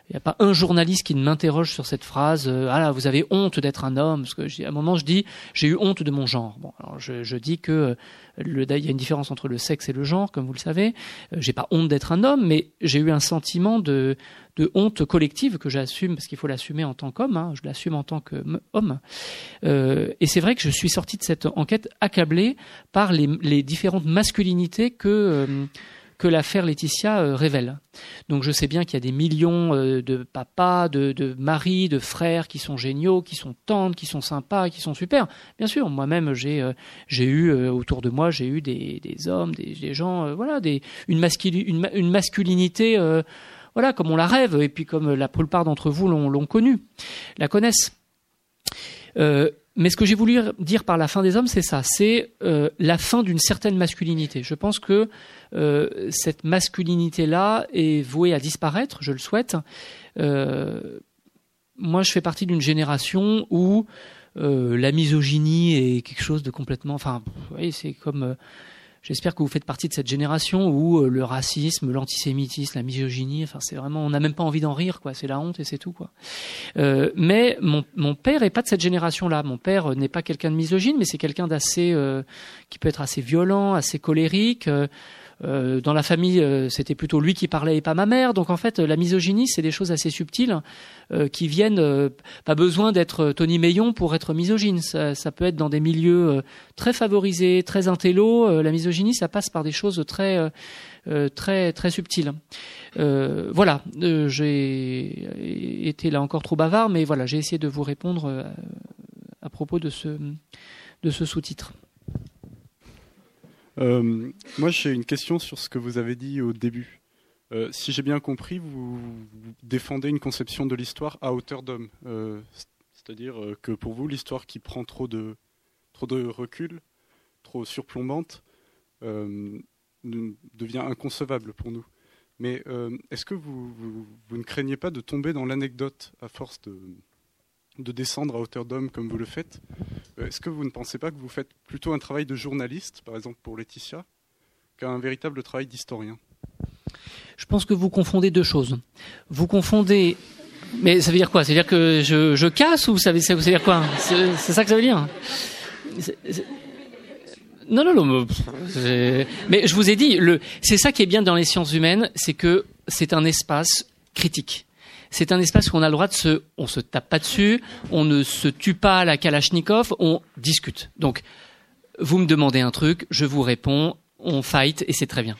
il n'y a pas un journaliste qui ne m'interroge sur cette phrase. Euh, ah là, vous avez honte d'être un homme. Parce que à un moment, je dis, j'ai eu honte de mon genre. Bon, je, dis que euh, le, il y a une différence entre le sexe et le genre, comme vous le savez. Euh, j'ai pas honte d'être un homme, mais j'ai eu un sentiment de, de honte collective que j'assume parce qu'il faut l'assumer en tant qu'homme. Hein, je l'assume en tant qu'homme. Euh, et c'est vrai que je suis sorti de cette enquête accablé par les, les différentes masculinités que euh, que l'affaire Laetitia euh, révèle. Donc je sais bien qu'il y a des millions euh, de papas, de, de maris, de frères qui sont géniaux, qui sont tantes, qui sont sympas, qui sont super. Bien sûr, moi-même j'ai euh, eu autour de moi j'ai eu des, hommes, des, gens, voilà, une masculinité, voilà comme on la rêve et puis comme la plupart d'entre vous l'ont connue, la connaissent. Euh, mais ce que j'ai voulu dire par la fin des hommes, c'est ça, c'est euh, la fin d'une certaine masculinité. Je pense que euh, cette masculinité-là est vouée à disparaître, je le souhaite. Euh, moi, je fais partie d'une génération où la misogynie est quelque chose de complètement... Enfin, vous voyez, c'est comme J'espère que vous faites partie de cette génération où euh, le racisme, l'antisémitisme, la misogynie, enfin c'est vraiment, on n'a même pas envie d'en rire, quoi. C'est la honte et c'est tout, quoi. Euh, mais mon, mon père est pas de cette génération-là. Mon père n'est pas quelqu'un de misogyne, mais c'est quelqu'un d'assez, euh, qui peut être assez violent, assez colérique. Euh, dans la famille, euh, c'était plutôt lui qui parlait et pas ma mère. Donc en fait, la misogynie, c'est des choses assez subtiles euh, qui viennent. pas besoin d'être Tony Meillon pour être misogyne. Ça, ça peut être dans des milieux très favorisés, très intello. la misogynie, ça passe par des choses très très très subtiles. voilà, j'ai été là encore trop bavard, mais voilà, j'ai essayé de vous répondre à propos de ce de ce sous-titre. Euh, moi, j'ai une question sur ce que vous avez dit au début. Euh, si j'ai bien compris, vous, défendez une conception de l'histoire à hauteur d'homme. Euh, c'est-à-dire que pour vous, l'histoire qui prend trop de, recul, trop surplombante, devient inconcevable pour nous. Mais est-ce que vous, vous, ne craignez pas de tomber dans l'anecdote à force de, de descendre à hauteur d'homme comme vous le faites. Euh, est-ce que vous ne pensez pas que vous faites plutôt un travail de journaliste, par exemple pour Laetitia, qu'un véritable travail d'historien? Je pense que vous confondez deux choses. Vous confondez Mais ça veut dire quoi? Ça veut dire que je, casse ou ça veut, ça veut dire quoi? C'est ça que ça veut dire? Non, non, non. Mais je vous ai dit, c'est ça qui est bien dans les sciences humaines, c'est que c'est un espace critique. C'est un espace où on a le droit de se, on se tape pas dessus, on ne se tue pas à la Kalachnikov, on discute. Donc, vous me demandez un truc, je vous réponds, on fight et c'est très bien.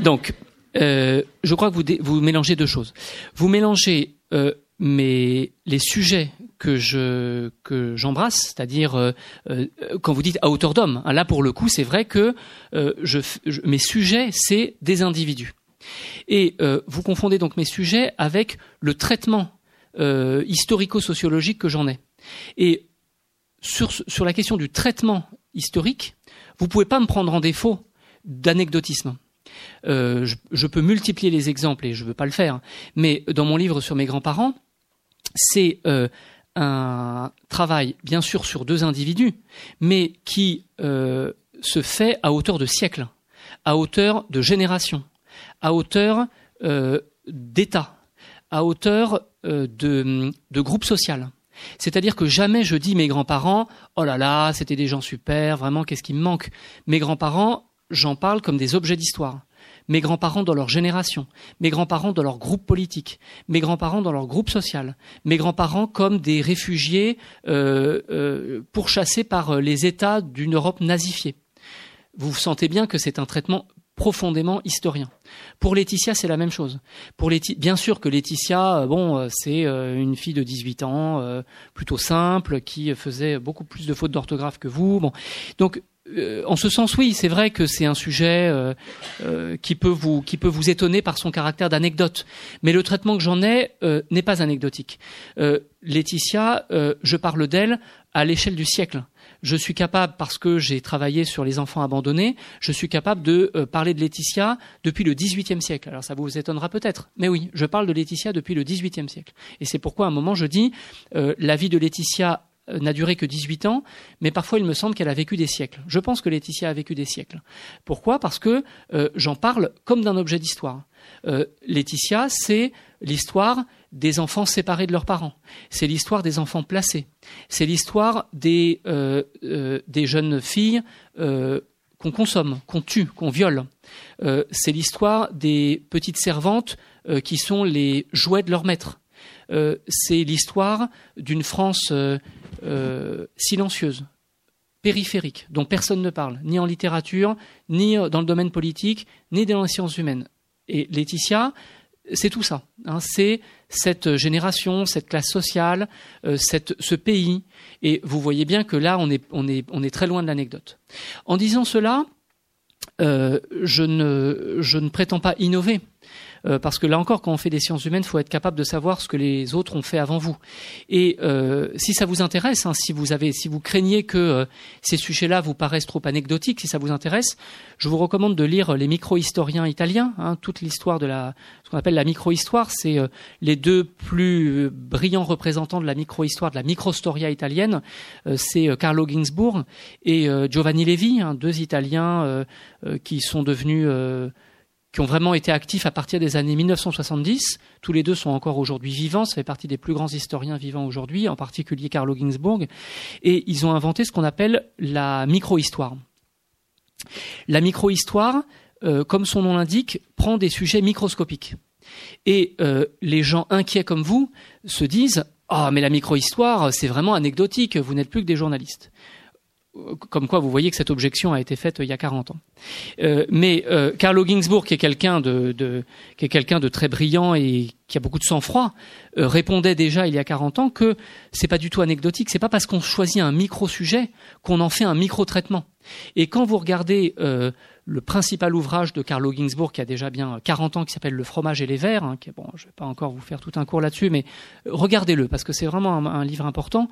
Donc, euh, je crois que vous, vous mélangez deux choses. Vous mélangez euh, les sujets que je que j'embrasse, c'est-à-dire euh, quand vous dites à hauteur d'homme, hein, là pour le coup c'est vrai que je, mes sujets c'est des individus et vous confondez donc mes sujets avec le traitement historico-sociologique que j'en ai et sur la question du traitement historique, vous pouvez pas me prendre en défaut d'anecdotisme. je, je, peux multiplier les exemples et je ne veux pas le faire, mais dans mon livre sur mes grands-parents, c'est euh, un travail, bien sûr, sur deux individus, mais qui euh, se fait à hauteur de siècles, à hauteur de générations, à hauteur euh, d'État, à hauteur de, de groupe social. C'est-à-dire que jamais je dis mes grands-parents, oh là là, c'était des gens super, vraiment, qu'est-ce qui me manque? Mes grands-parents, j'en parle comme des objets d'histoire mes grands-parents dans leur génération, mes grands-parents dans leur groupe politique, mes grands-parents dans leur groupe social, mes grands-parents comme des réfugiés euh, euh, pourchassés par euh, les États d'une Europe nazifiée. Vous sentez bien que c'est un traitement profondément historien. Pour Laetitia, c'est la même chose. Pour bien sûr que Laetitia, bon, c'est une fille de 18 ans, plutôt simple, qui faisait beaucoup plus de fautes d'orthographe que vous. Bon, donc euh, en ce sens, oui, c'est vrai que c'est un sujet euh, euh, qui peut vous qui peut vous étonner par son caractère d'anecdote. Mais le traitement que j'en ai n'est pas anecdotique. Laetitia, je parle d'elle à l'échelle du siècle. Je suis capable, parce que j'ai travaillé sur les enfants abandonnés, je suis capable de parler de Laetitia depuis le XVIIIe siècle. Alors ça vous étonnera peut-être, mais oui, je parle de Laetitia depuis le XVIIIe siècle. Et c'est pourquoi à un moment je dis la vie de Laetitia euh, n'a duré que 18 ans, mais parfois il me semble qu'elle a vécu des siècles. Je pense que Laetitia a vécu des siècles. Pourquoi? Parce que euh, j'en parle comme d'un objet d'histoire. Euh, Laetitia, c'est l'histoire des enfants séparés de leurs parents. C'est l'histoire des enfants placés. C'est l'histoire des, des jeunes filles qu'on consomme, qu'on tue, qu'on viole. c'est l'histoire des petites servantes qui sont les jouets de leur maître. c'est l'histoire d'une France euh, silencieuse, périphérique, dont personne ne parle, ni en littérature, ni dans le domaine politique, ni dans les sciences humaines. Et Laetitia, c'est tout ça. Hein. c'est cette génération, cette classe sociale, euh, ce pays. Et vous voyez bien que là, on est, on est, on est très loin de l'anecdote. En disant cela, euh, je, ne, je ne prétends pas innover. Euh, parce que là encore, quand on fait des sciences humaines, il faut être capable de savoir ce que les autres ont fait avant vous. Et euh, si ça vous intéresse, hein, si vous avez, si vous craignez que euh, ces sujets-là vous paraissent trop anecdotiques, si ça vous intéresse, je vous recommande de lire les micro-historiens italiens. Hein, toute l'histoire de la, ce qu'on appelle la micro-histoire, c'est les deux plus brillants représentants de la micro-histoire, de la micro-storia italienne, c'est Carlo Ginzburg et Giovanni Levi, hein, deux Italiens qui sont devenus qui ont vraiment été actifs à partir des années 1970. Tous les deux sont encore aujourd'hui vivants. Ça fait partie des plus grands historiens vivants aujourd'hui, en particulier Carlo Ginzburg. Et ils ont inventé ce qu'on appelle la micro-histoire. La micro-histoire, euh, comme son nom l'indique, prend des sujets microscopiques. Et euh, les gens inquiets comme vous se disent Ah, mais la micro-histoire, c'est vraiment anecdotique, vous n'êtes plus que des journalistes comme quoi vous voyez que cette objection a été faite il y a 40 ans. Euh, mais euh, Carlo Ginzburg, qui est quelqu'un de, de, qui est quelqu'un de très brillant et qui a beaucoup de sang-froid, euh, répondait déjà il y a 40 ans que c'est pas du tout anecdotique. C'est pas parce qu'on choisit un micro sujet qu'on en fait un micro traitement. Et quand vous regardez euh, le principal ouvrage de Carlo Ginzburg, qui a déjà bien 40 ans, qui s'appelle Le fromage et les vers, hein, qui bon, je vais pas encore vous faire tout un cours là-dessus, mais euh, regardez-le, parce que c'est vraiment un, livre important.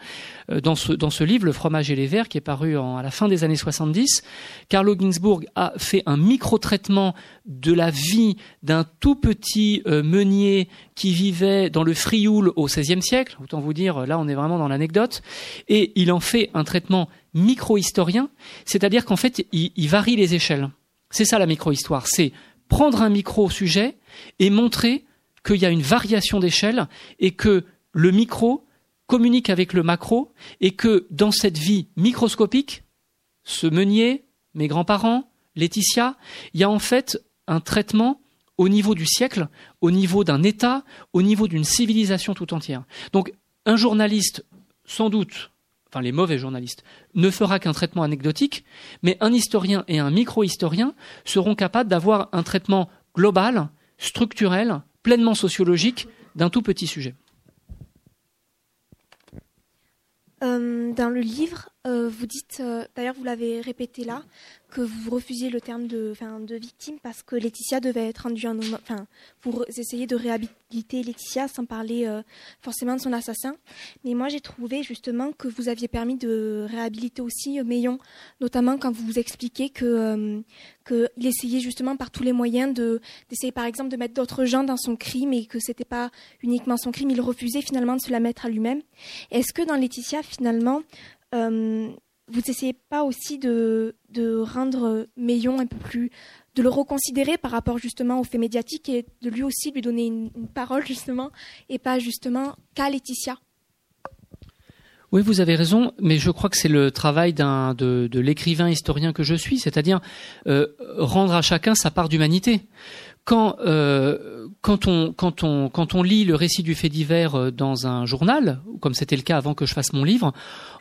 Euh, dans, ce, dans ce livre, Le fromage et les vers, qui est paru à la fin des années 70, Carlo Ginzburg a fait un micro-traitement de la vie d'un tout petit euh, meunier qui vivait dans le Frioul au XVIe siècle. Autant vous dire, là, on est vraiment dans l'anecdote. Et il en fait un traitement micro-historien, c'est-à-dire qu'en fait, il varie les échelles. C'est ça la micro-histoire, c'est prendre un micro-sujet et montrer qu'il y a une variation d'échelle et que le micro communique avec le macro et que dans cette vie microscopique, ce meunier, mes grands-parents, Laetitia, il y a en fait un traitement au niveau du siècle, au niveau d'un État, au niveau d'une civilisation tout entière. Donc un journaliste, sans doute, enfin les mauvais journalistes, ne fera qu'un traitement anecdotique, mais un historien et un micro-historien seront capables d'avoir un traitement global, structurel, pleinement sociologique d'un tout petit sujet. Euh, dans le livre, euh, vous dites, euh, d'ailleurs vous l'avez répété là, que vous refusiez le terme de, victime parce que Laetitia devait être rendue en enfin, pour essayer de réhabiliter Laetitia sans parler forcément de son assassin. Mais moi j'ai trouvé justement que vous aviez permis de réhabiliter aussi Meillon, notamment quand vous vous expliquez que qu'il essayait justement par tous les moyens de d'essayer par exemple de mettre d'autres gens dans son crime et que c'était pas uniquement son crime, il refusait finalement de se la mettre à lui-même. Est-ce que dans Laetitia finalement euh, vous essayez pas aussi de, rendre Meillon un peu plus, de le reconsidérer par rapport justement aux faits médiatiques et de lui aussi lui donner une, parole justement et pas justement qu'à Laetitia. Oui, vous avez raison, mais je crois que c'est le travail d'un de, de l'écrivain historien que je suis, c'est-à-dire euh, rendre à chacun sa part d'humanité quand, euh, quand, on, quand, on, quand on lit le récit du fait divers euh, dans un journal, comme c'était le cas avant que je fasse mon livre,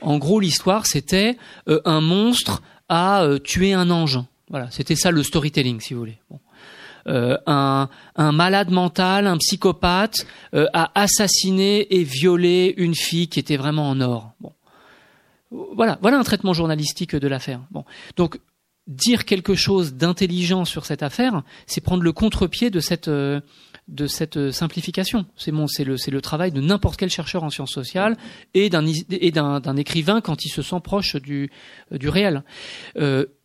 en gros l'histoire c'était euh, un monstre a tué un ange. Voilà, c'était ça le storytelling, si vous voulez. Bon. un, un, malade mental, un psychopathe, a assassiné et violé une fille qui était vraiment en or. Bon. Voilà, voilà un traitement journalistique de l'affaire. Bon, donc dire quelque chose d'intelligent sur cette affaire, c'est prendre le contre-pied de cette euh, de cette euh, simplification. C'est mon, c'est le c'est le travail de n'importe quel chercheur en sciences sociales et d'un et d'un, écrivain quand il se sent proche du euh, du réel.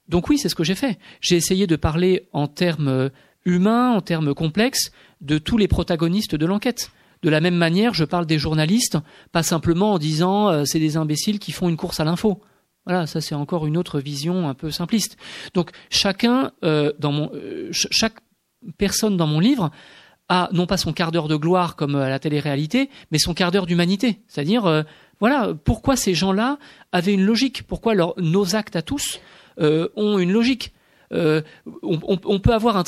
donc oui, c'est ce que j'ai fait. J'ai essayé de parler en termes humains, en termes complexes, de tous les protagonistes de l'enquête. De la même manière, je parle des journalistes, pas simplement en disant c'est des imbéciles qui font une course à l'info. Voilà, ça c'est encore une autre vision un peu simpliste. Donc chacun, euh, dans mon, euh, chaque personne dans mon livre a non pas son quart d'heure de gloire comme à la télé-réalité, mais son quart d'heure d'humanité. C'est-à-dire, euh, voilà, pourquoi ces gens-là avaient une logique, pourquoi nos actes à tous ont une logique? On, peut avoir un,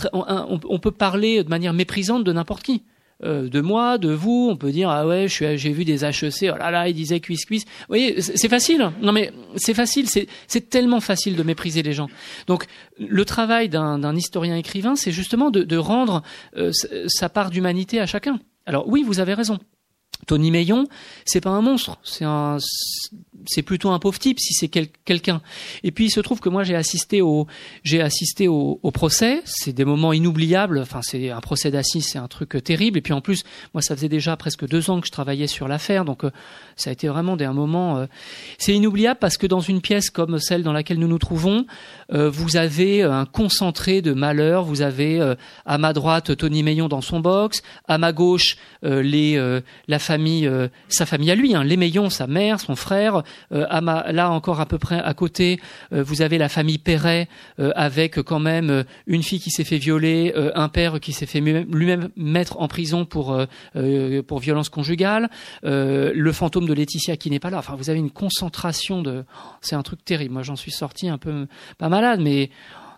on, peut parler de manière méprisante de n'importe qui. Euh, de moi, de vous, on peut dire ah ouais, j'ai vu des HEC, oh là là, ils disaient cuisse cuisse. Vous voyez, c'est facile. Non mais c'est facile, c'est tellement facile de mépriser les gens. Donc le travail d'un historien écrivain, c'est justement de, rendre euh, sa part d'humanité à chacun. Alors oui, vous avez raison. Tony Meillon, c'est pas un monstre, c'est un, c'est plutôt un pauvre type si c'est quelqu'un. Et puis il se trouve que moi j'ai assisté au, j'ai assisté au, procès. C'est des moments inoubliables. Enfin, c'est un procès d'assises, c'est un truc terrible. Et puis en plus, moi ça faisait déjà presque deux ans que je travaillais sur l'affaire, donc euh, ça a été vraiment des un moment. Euh, c'est inoubliable parce que dans une pièce comme celle dans laquelle nous nous trouvons, euh, vous avez un concentré de malheur. Vous avez à ma droite Tony Meillon dans son box, à ma gauche les la famille, sa famille à lui, hein, les Meillon, sa mère, son frère euh, là encore à peu près à côté, euh, vous avez la famille Perret euh, avec quand même une fille qui s'est fait violer, un père qui s'est fait lui-même mettre en prison pour pour violence conjugale, le fantôme de Laetitia qui n'est pas là. Enfin, vous avez une concentration de, c'est un truc terrible. Moi, j'en suis sorti un peu pas malade, mais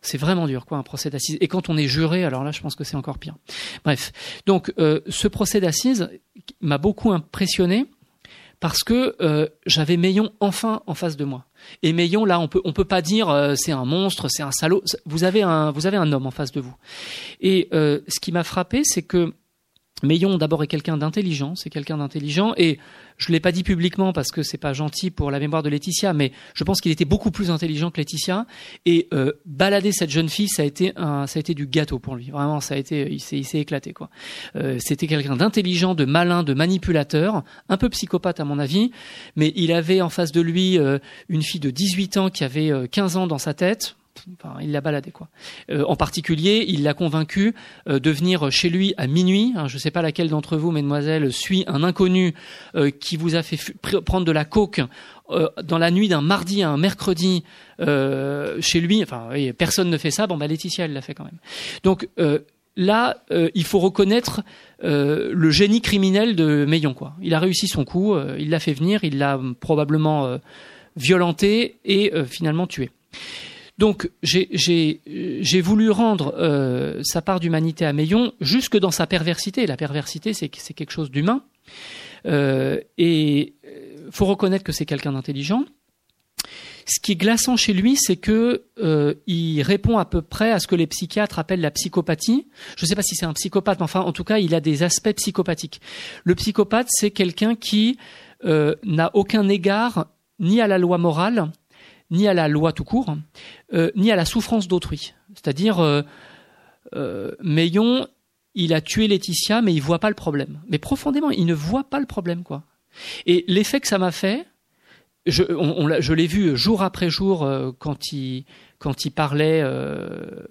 c'est vraiment dur, quoi, un procès d'assises. Et quand on est juré, alors là, je pense que c'est encore pire. Bref, donc ce procès d'assises m'a beaucoup impressionné parce que euh, j'avais Meillon enfin en face de moi. Et Meillon, là, on peut on peut pas dire euh, c'est un monstre, c'est un salaud. Vous avez un vous avez un homme en face de vous. Et euh, ce qui m'a frappé, c'est que Meillon d'abord est quelqu'un d'intelligent, c'est quelqu'un d'intelligent et je l'ai pas dit publiquement parce que c'est pas gentil pour la mémoire de Laetitia, mais je pense qu'il était beaucoup plus intelligent que Laetitia. Et euh, balader cette jeune fille, ça a été un, ça a été du gâteau pour lui. Vraiment, ça a été, il s'est, il s'est éclaté quoi. Euh, c'était quelqu'un d'intelligent, de malin, de manipulateur, un peu psychopathe à mon avis, mais il avait en face de lui euh, une fille de 18 ans qui avait 15 ans dans sa tête Il l'a baladé quoi. Euh, en particulier, il l'a convaincu euh, de venir chez lui à minuit. Hein, je ne sais pas laquelle d'entre vous, mesdemoiselles, suit un inconnu euh, qui vous a fait prendre de la coke dans la nuit d'un mardi à un mercredi chez lui. Enfin, personne ne fait ça. Bon, bah Laetitia, elle l'a fait quand même. Donc là, il faut reconnaître le génie criminel de Meillon. Quoi. Il a réussi son coup, il l'a fait venir, il l'a probablement violenté et finalement tué. Donc j'ai voulu rendre sa part d'humanité à Meillon jusque dans sa perversité. La perversité, c'est quelque chose d'humain. et faut reconnaître que c'est quelqu'un d'intelligent. Ce qui est glaçant chez lui, c'est que euh, il répond à peu près à ce que les psychiatres appellent la psychopathie. Je ne sais pas si c'est un psychopathe, mais enfin, en tout cas, il a des aspects psychopathiques. Le psychopathe, c'est quelqu'un qui euh, n'a aucun égard ni à la loi morale, ni à la loi tout court, euh, ni à la souffrance d'autrui. C'est-à-dire, euh, Meillon, il a tué Laetitia, mais il voit pas le problème. Mais profondément, il ne voit pas le problème, quoi. Et l'effet que ça m'a fait, je l'ai vu jour après jour euh, quand il quand il parlait euh,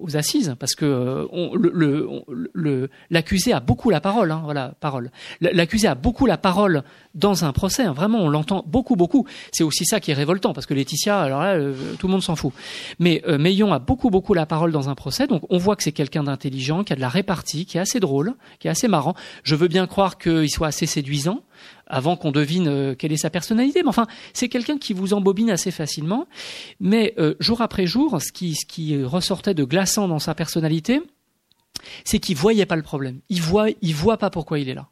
aux assises, parce que euh, l'accusé a beaucoup la parole, hein, voilà, parole. L'accusé a beaucoup la parole dans un procès, hein, vraiment, on l'entend beaucoup, beaucoup. C'est aussi ça qui est révoltant, parce que Laetitia, alors là, tout le monde s'en fout. Mais euh, Meillon a beaucoup, beaucoup la parole dans un procès, donc on voit que c'est quelqu'un d'intelligent, qui a de la répartie, qui est assez drôle, qui est assez marrant. Je veux bien croire qu'il soit assez séduisant, avant qu'on devine euh, quelle est sa personnalité. Mais enfin, c'est quelqu'un qui vous embobine assez facilement. Mais euh, jour après jour, ce qui, ce qui ressortait de glaçant dans sa personnalité, c'est qu'il voyait pas le problème. Il voit, il voit pas pourquoi il est là.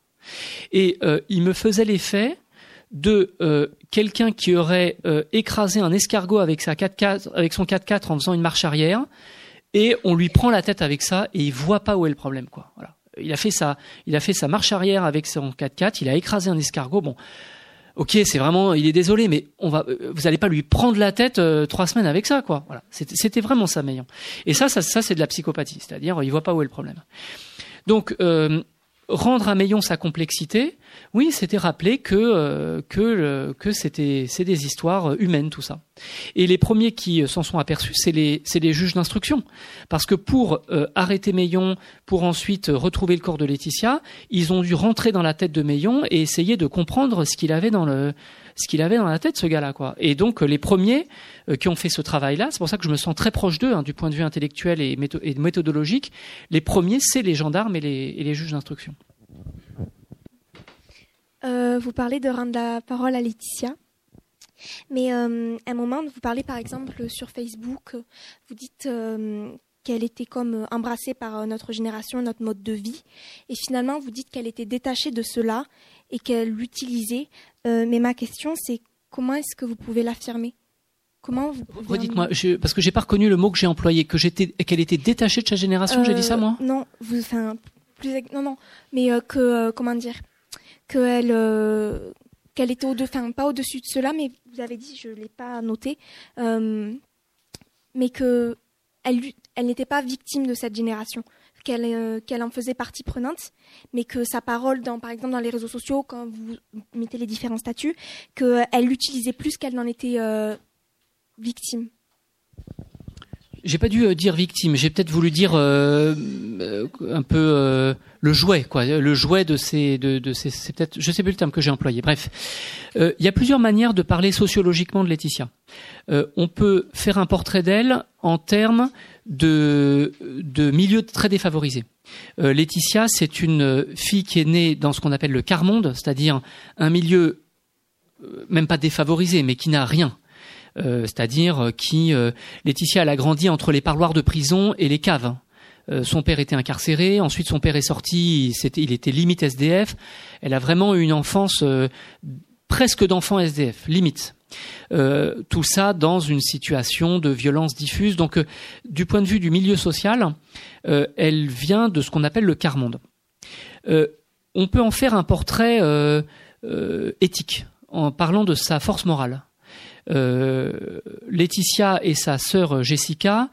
Et euh, il me faisait l'effet de quelqu'un qui aurait écrasé un escargot avec sa 4 avec son 4x4 en faisant une marche arrière, et on lui prend la tête avec ça et il voit pas où est le problème, quoi. Il a fait sa, il a fait sa marche arrière avec son 4x4, il a écrasé un escargot. Bon, ok, c'est vraiment, il est désolé, mais on va, vous n'allez pas lui prendre la tête euh, trois semaines avec ça, quoi. Voilà, c'était vraiment ça, Meillon. Et ça, ça, ça c'est de la psychopathie, c'est-à-dire, il voit pas où est le problème. Donc, euh, rendre à Meillon sa complexité, oui, c'était rappeler que euh, que que c'était c'est des histoires humaines tout ça. Et les premiers qui s'en sont aperçus, c'est les c'est les juges d'instruction, parce que pour euh, arrêter Meillon, pour ensuite retrouver le corps de Laetitia, ils ont dû rentrer dans la tête de Meillon et essayer de comprendre ce qu'il avait dans le ce qu'il avait dans la tête ce gars-là quoi. Et donc les premiers euh, qui ont fait ce travail-là, c'est pour ça que je me sens très proche d'eux hein, du point de vue intellectuel et, méthodologique. Les premiers, c'est les gendarmes et les, juges d'instruction. Euh, vous parlez de rendre la parole à Laetitia. Mais euh, à un moment, vous parlez par exemple sur Facebook, vous dites euh, qu'elle était comme embrassée par notre génération, notre mode de vie. Et finalement, vous dites qu'elle était détachée de cela et qu'elle l'utilisait. mais ma question, c'est comment est-ce que vous pouvez l'affirmer? Comment vous Redites-moi, parce que j'ai pas reconnu le mot que j'ai employé, que j'étais, qu'elle était détachée de sa génération. j'ai dit ça moi? Non, vous, enfin, plus, non, non, mais que, comment dire qu'elle euh, qu'elle était au enfin pas au-dessus de cela, mais vous avez dit, je l'ai pas noté, euh, mais que elle, elle n'était pas victime de cette génération, qu'elle euh, en faisait partie prenante, mais que sa parole, dans, par exemple dans les réseaux sociaux, quand vous mettez les différents statuts, qu'elle l'utilisait plus qu'elle n'en était victime. J'ai pas dû dire victime, j'ai peut-être voulu dire un peu le jouet, quoi, le jouet de ces, de, de ces, c'est peut-être, je sais plus le terme que j'ai employé. Bref, euh, il y a plusieurs manières de parler sociologiquement de Laetitia. Euh, on peut faire un portrait d'elle en termes de, de milieux très défavorisés. Euh, Laetitia, c'est une fille qui est née dans ce qu'on appelle le quart monde, c'est-à-dire un milieu même pas défavorisé, mais qui n'a rien. C'est-à-dire qui Laetitia elle a grandi entre les parloirs de prison et les caves. Euh, son père était incarcéré, ensuite son père est sorti, il était limite SDF. Elle a vraiment eu une enfance euh, presque d'enfant SDF, limite. Euh, tout ça dans une situation de violence diffuse. Donc, du point de vue du milieu social, elle vient de ce qu'on appelle le quart monde. on peut en faire un portrait éthique en parlant de sa force morale. Laetitia et sa sœur Jessica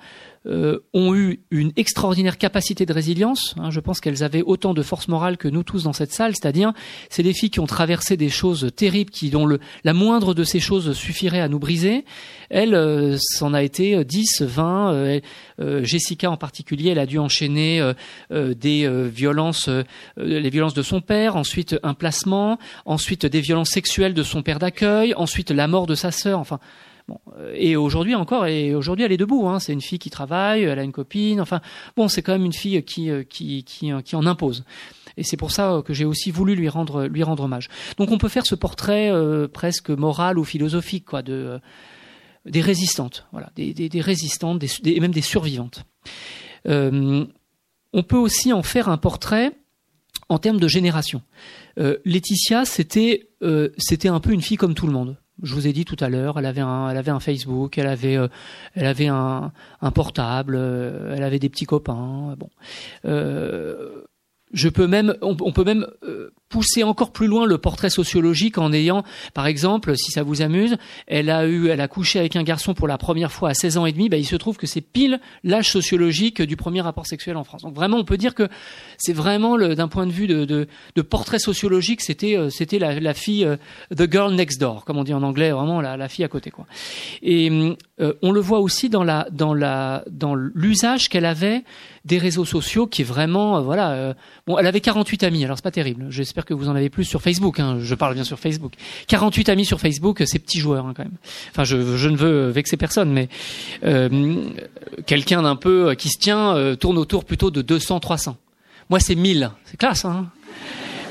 euh, ont eu une extraordinaire capacité de résilience. Hein, je pense qu'elles avaient autant de force morale que nous tous dans cette salle, c'est-à-dire c'est des filles qui ont traversé des choses terribles, qui dont le, la moindre de ces choses suffirait à nous briser. Elle, euh, s'en a été 10, 20. Euh, Jessica en particulier, elle a dû enchaîner des violences, les violences de son père, ensuite un placement, ensuite des violences sexuelles de son père d'accueil, ensuite la mort de sa sœur. Enfin, Bon, et aujourd'hui encore, et aujourd'hui elle est debout. Hein. C'est une fille qui travaille, elle a une copine. Enfin, bon, c'est quand même une fille qui qui qui, qui en impose. Et c'est pour ça que j'ai aussi voulu lui rendre lui rendre hommage. Donc on peut faire ce portrait presque moral ou philosophique, quoi, de des résistantes, voilà, des, résistantes, des, et même des survivantes. Euh, on peut aussi en faire un portrait en termes de génération. Euh, Laetitia, c'était euh, c'était un peu une fille comme tout le monde. Je vous ai dit tout à l'heure, elle avait un, elle avait un Facebook, elle avait, euh, elle avait un, un portable, euh, elle avait des petits copains. Bon, je peux même, on, on peut même pousser encore plus loin le portrait sociologique en ayant, par exemple, si ça vous amuse, elle a eu, elle a couché avec un garçon pour la première fois à 16 ans et demi, bah, il se trouve que c'est pile l'âge sociologique du premier rapport sexuel en France. Donc vraiment, on peut dire que c'est vraiment d'un point de vue de, de, de portrait sociologique, c'était euh, c'était la, fille euh, the girl next door, comme on dit en anglais, vraiment la, la fille à côté quoi. Et euh, on le voit aussi dans la dans la dans l'usage qu'elle avait des réseaux sociaux, qui est vraiment voilà. bon, elle avait 48 amis, alors c'est pas terrible. J'espère que vous en avez plus sur Facebook. Hein. Je parle bien sur Facebook. 48 amis sur Facebook, c'est petits joueurs hein, quand même. Enfin, je, je, ne veux vexer personne, mais euh, quelqu'un d'un peu euh, qui se tient euh, tourne autour plutôt de 200, 300. Moi, c'est 1000. C'est classe. Hein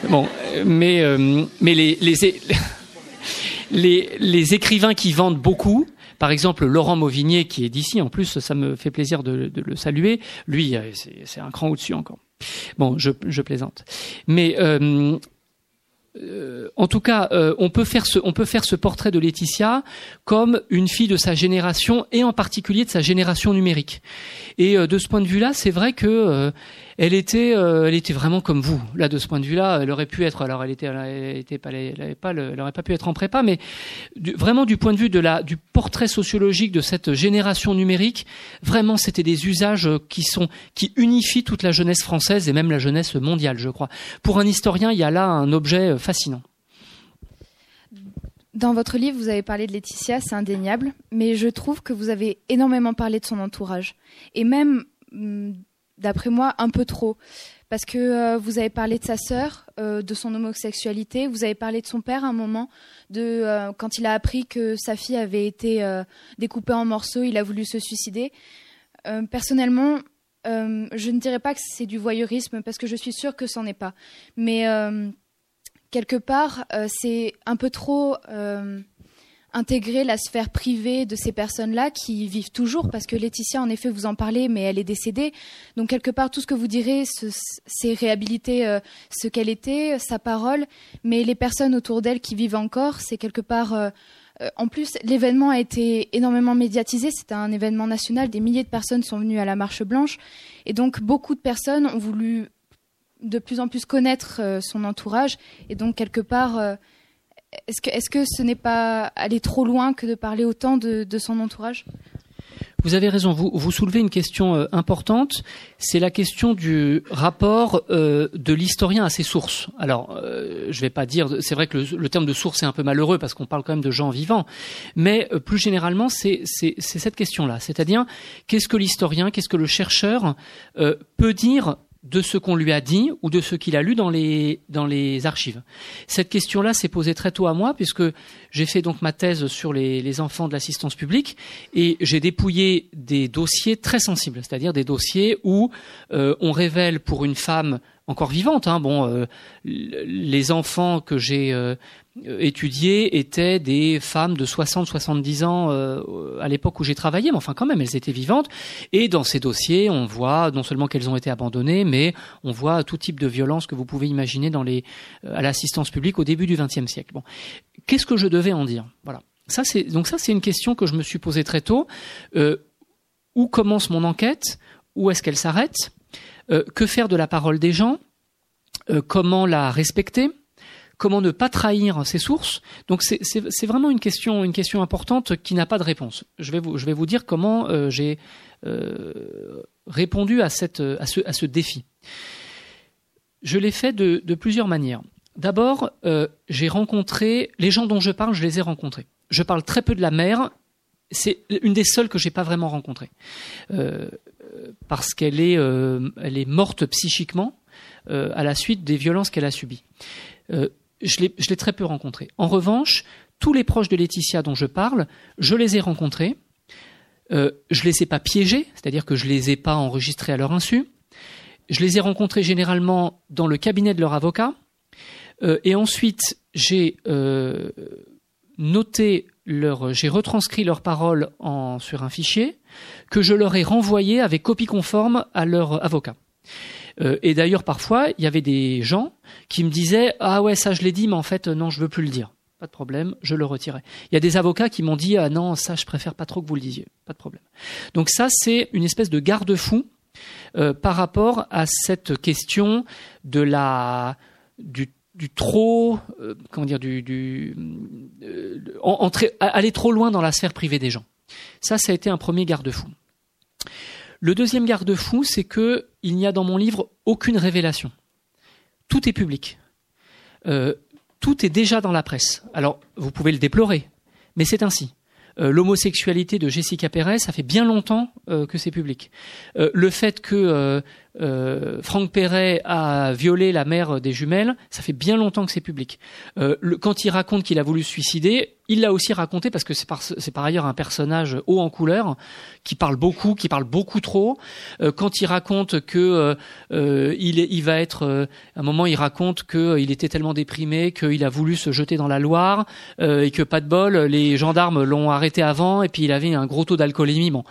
bon, mais euh, mais les les, les les écrivains qui vendent beaucoup. Par exemple, Laurent Mauvigné, qui est d'ici, en plus, ça me fait plaisir de, de le saluer. Lui, euh, c'est un cran au-dessus encore. Bon, je, plaisante. Mais euh, euh, en tout cas, euh, on peut faire ce, on peut faire ce portrait de Laetitia comme une fille de sa génération et en particulier de sa génération numérique. Et de ce point de vue-là, c'est vrai que elle était, elle était vraiment comme vous. Là, de ce point de vue-là, elle aurait pu être. Alors, elle était, elle était pas, elle avait pas, pu être en prépa, mais vraiment du point de vue du portrait sociologique de cette génération numérique, vraiment, c'était des usages qui sont, qui unifient toute la jeunesse française et même la jeunesse mondiale, je crois. Pour un historien, il y a là un objet fascinant. Dans votre livre, vous avez parlé de Laetitia, c'est indéniable, mais je trouve que vous avez énormément parlé de son entourage. Et même, mm, d'après moi, un peu trop. Parce que euh, vous avez parlé de sa sœur, euh, de son homosexualité, vous avez parlé de son père à un moment, de euh, quand il a appris que sa fille avait été découpée en morceaux, il a voulu se suicider. Personnellement, je ne dirais pas que c'est du voyeurisme, parce que je suis sûre que c'en est pas. Mais quelque part, c'est un peu trop intégrer la sphère privée de ces personnes-là qui vivent toujours, parce que Laetitia, en effet, vous en parlez, mais elle est décédée. Donc, quelque part, tout ce que vous direz, c'est réhabiliter euh, ce qu'elle était, sa parole, mais les personnes autour d'elle qui vivent encore, c'est quelque part... Euh, en plus, l'événement a été énormément médiatisé. C'était un événement national. Des milliers de personnes sont venues à la Marche Blanche. Et donc, beaucoup de personnes ont voulu de plus en plus connaître euh, son entourage et donc quelque part euh, est-ce que, -ce que ce n'est pas aller trop loin que de parler autant de, son entourage? Vous avez raison. Vous, soulevez une question euh, importante. C'est la question du rapport euh, de l'historien à ses sources. Alors, euh, je vais pas dire. C'est vrai que le, le, terme de source est un peu malheureux parce qu'on parle quand même de gens vivants. Mais plus généralement, c'est cette question-là. C'est-à-dire, qu'est-ce que l'historien, qu'est-ce que le chercheur peut dire de ce qu'on lui a dit ou de ce qu'il a lu dans les, dans les archives. Cette question-là s'est posée très tôt à moi puisque j'ai fait donc ma thèse sur les, les enfants de l'assistance publique et j'ai dépouillé des dossiers très sensibles, c'est-à-dire des dossiers où euh, on révèle pour une femme encore vivante, hein, bon, euh, les enfants que j'ai euh, étudiées étaient des femmes de 60-70 ans euh, à l'époque où j'ai travaillé, mais enfin quand même, elles étaient vivantes. Et dans ces dossiers, on voit non seulement qu'elles ont été abandonnées, mais on voit tout type de violence que vous pouvez imaginer dans à l'assistance publique au début du XXe siècle. Qu'est-ce que je devais en dire? Voilà. C'est donc ça, c'est une question que je me suis posée très tôt. Où commence mon enquête? Où est-ce qu'elle s'arrête? Euh, Que faire de la parole des gens? Euh, Comment la respecter? Comment ne pas trahir ses sources? Donc c'est vraiment une question, importante qui n'a pas de réponse. Je vais vous, je dire comment euh, j'ai répondu à, ce, défi. Je l'ai fait de, plusieurs manières. D'abord, j'ai rencontré les gens dont je parle, je les ai rencontrés. Je parle très peu de la mère. C'est une des seules que j'ai pas vraiment rencontrées parce qu'elle est, euh, morte psychiquement à la suite des violences qu'elle a subies je l'ai très peu rencontré. En revanche, tous les proches de Laetitia dont je parle, je les ai rencontrés. Euh, je les ai pas piégés, c'est-à-dire que je les ai pas enregistrés à leur insu. Je les ai rencontrés généralement dans le cabinet de leur avocat. Euh, et ensuite, j'ai euh, noté leur, j'ai retranscrit leurs paroles sur un fichier que je leur ai renvoyé avec copie conforme à leur avocat. Euh, et d'ailleurs, parfois, il y avait des gens qui me disaient ah ouais ça je l'ai dit, mais en fait non, je veux plus le dire. Pas de problème, je le retirais. Il y a des avocats qui m'ont dit ah non ça je préfère pas trop que vous le disiez. Pas de problème. Donc ça c'est une espèce de garde-fou euh, par rapport à cette question de la du du trop, euh, comment dire, du, du euh, entrer, aller trop loin dans la sphère privée des gens. Ça, ça a été un premier garde-fou. Le deuxième garde-fou, c'est que il n'y a dans mon livre aucune révélation. Tout est public. Euh, tout est déjà dans la presse. Alors, vous pouvez le déplorer, mais c'est ainsi. Euh, l'homosexualité de Jessica Perez, ça fait bien longtemps euh, que c'est public. Le fait que Franck Perret a violé la mère des jumelles, ça fait bien longtemps que c'est public. quand il raconte qu'il a voulu se suicider, il l'a aussi raconté parce que c'est par, par, ailleurs un personnage haut en couleur qui parle beaucoup, qui parle beaucoup trop. quand il raconte que il, il, va être, à un moment, il raconte qu'il était tellement déprimé qu'il a voulu se jeter dans la Loire et que pas de bol, les gendarmes l'ont arrêté avant et puis il avait un gros taux d'alcoolémie. Bon,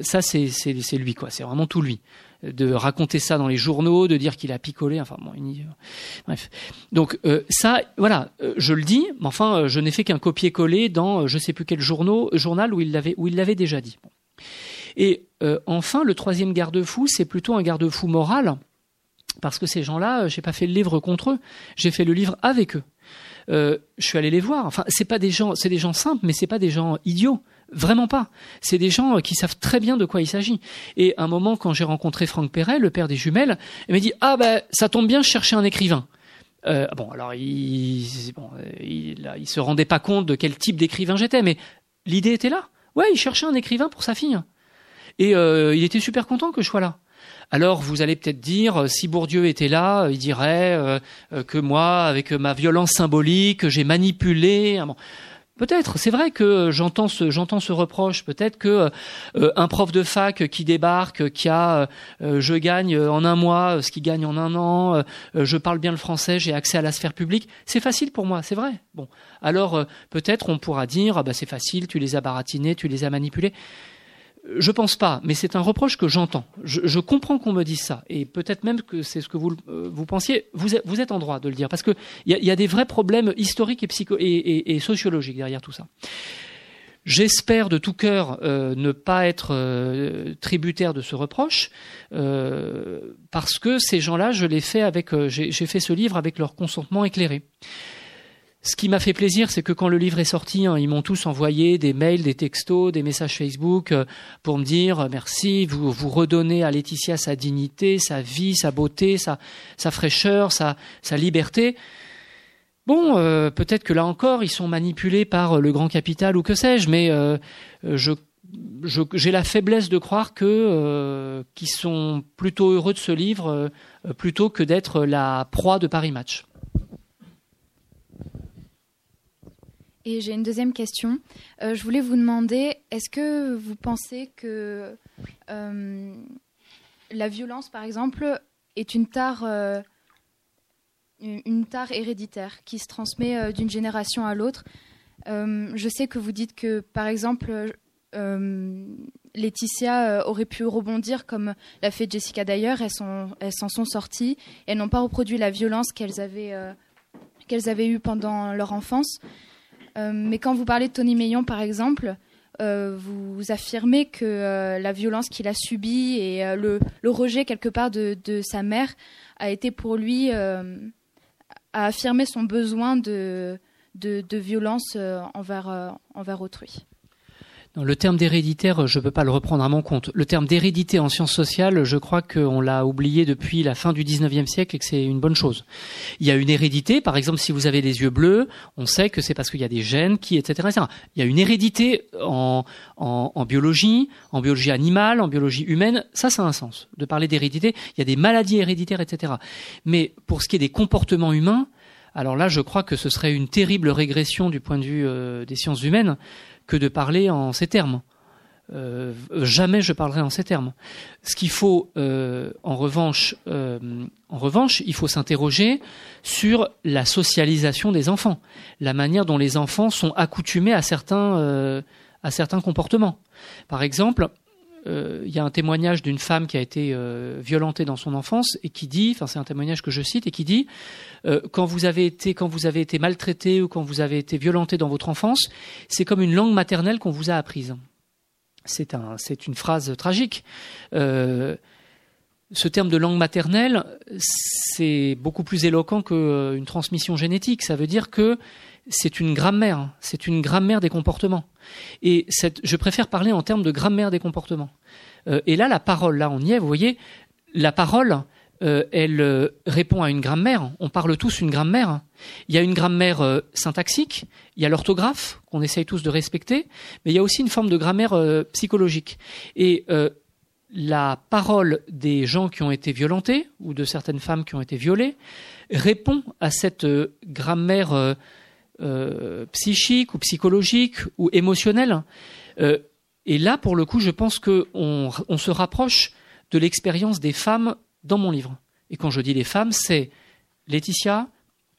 ça c'est lui quoi, c'est vraiment tout lui de raconter ça dans les journaux, de dire qu'il a picolé, enfin bon, une... bref. Donc euh, ça, voilà, euh, je le dis, mais enfin, euh, je n'ai fait qu'un copier-coller dans je sais plus quel journaux, journal où il l'avait où il l'avait déjà dit. Et enfin, le troisième garde-fou, c'est plutôt un garde-fou moral, parce que ces gens-là, j'ai pas fait le livre contre eux, j'ai fait le livre avec eux. Euh, je suis allé les voir. Enfin, c'est pas des gens, c'est des gens simples, mais c'est pas des gens idiots. Vraiment pas. C'est des gens qui savent très bien de quoi il s'agit. Et à un moment, quand j'ai rencontré Franck Perret, le père des jumelles, il m'a dit ah ben ça tombe bien, je cherchais un écrivain. Euh, bon, alors il, bon, il, il se rendait pas compte de quel type d'écrivain j'étais, mais l'idée était là. Ouais, il cherchait un écrivain pour sa fille. Et euh, il était super content que je sois là. Alors vous allez peut-être dire, euh, si Bourdieu était là, euh, il dirait euh, que moi, avec ma violence symbolique, j'ai manipulé. Peut-être, c'est vrai que j'entends ce j'entends ce reproche. Peut-être que un prof de fac qui débarque, qui a je gagne en un mois ce qu'il gagne en un an, je parle bien le français, j'ai accès à la sphère publique, c'est facile pour moi, c'est vrai. Bon, alors peut-être on pourra dire ah bah c'est facile, tu les as baratinés, tu les as manipulés. Je pense pas, mais c'est un reproche que j'entends. Je, comprends qu'on me dise ça, et peut-être même que c'est ce que vous, euh, vous pensiez. Vous êtes, en droit de le dire, parce qu'il y a, y a des vrais problèmes historiques et, psycho sociologiques derrière tout ça. J'espère de tout cœur euh, ne pas être euh, tributaire de ce reproche, parce que ces gens-là, je l'ai fait avec, j'ai fait ce livre avec leur consentement éclairé. Ce qui m'a fait plaisir, c'est que quand le livre est sorti, hein, ils m'ont tous envoyé des mails, des textos, des messages Facebook euh, pour me dire euh, merci, vous vous redonnez à Laetitia sa dignité, sa vie, sa beauté, sa, fraîcheur, sa, liberté. Bon, euh, peut-être que là encore, ils sont manipulés par le grand capital ou que sais-je, mais je j'ai la faiblesse de croire que qu'ils sont plutôt heureux de ce livre plutôt que d'être la proie de Paris Match. Et j'ai une deuxième question. Euh, je voulais vous demander, est-ce que vous pensez que euh, la violence, par exemple, est une tare, euh, une tare héréditaire qui se transmet d'une génération à l'autre? Je sais que vous dites que, par exemple, Laetitia aurait pu rebondir comme l'a fait Jessica d'ailleurs. Elles s'en sont sorties. Elles n'ont pas reproduit la violence qu'elles avaient, qu'elles avaient eue pendant leur enfance. Euh, mais quand vous parlez de Tony Meillon, par exemple, euh, vous affirmez que euh, la violence qu'il a subie et le, rejet quelque part de, sa mère a été pour lui à affirmer son besoin de, violence envers autrui le terme d'héréditaire, je ne peux pas le reprendre à mon compte. Le terme d'hérédité en sciences sociales, je crois qu'on l'a oublié depuis la fin du 19e siècle et que c'est une bonne chose. Il y a une hérédité, par exemple, si vous avez des yeux bleus, on sait que c'est parce qu'il y a des gènes qui, etc., etc. Il y a une hérédité en, en, biologie, en biologie animale, en biologie humaine. Ça, ça a un sens de parler d'hérédité. Il y a des maladies héréditaires, etc. Mais pour ce qui est des comportements humains, alors là, je crois que ce serait une terrible régression du point de vue euh, des sciences humaines que de parler en ces termes. Euh, jamais je parlerai en ces termes. Ce qu'il faut, euh, en revanche, en revanche, il faut s'interroger sur la socialisation des enfants, la manière dont les enfants sont accoutumés à certains comportements. Par exemple, euh, il y a un témoignage d'une femme qui a été euh, violentée dans son enfance et qui dit, enfin c'est un témoignage que je cite et qui dit, euh, quand vous avez été quand vous avez été maltraité ou quand vous avez été violenté dans votre enfance, c'est comme une langue maternelle qu'on vous a apprise. C'est un, c'est une phrase tragique. ce terme de langue maternelle, c'est beaucoup plus éloquent qu'une transmission génétique. Ça veut dire que c'est une grammaire, c'est une grammaire des comportements. Et je préfère parler en termes de grammaire des comportements. Euh, et là, la parole, là, on y est, vous voyez, la parole, euh, elle euh, répond à une grammaire. On parle tous une grammaire. Il y a une grammaire syntaxique, il y a l'orthographe qu'on essaye tous de respecter, mais il y a aussi une forme de grammaire psychologique. Et la parole des gens qui ont été violentés ou de certaines femmes qui ont été violées répond à cette grammaire euh, psychique ou psychologique ou émotionnel. Euh, et là, pour le coup, je pense qu'on on se rapproche de l'expérience des femmes dans mon livre. Et quand je dis les femmes, c'est Laetitia,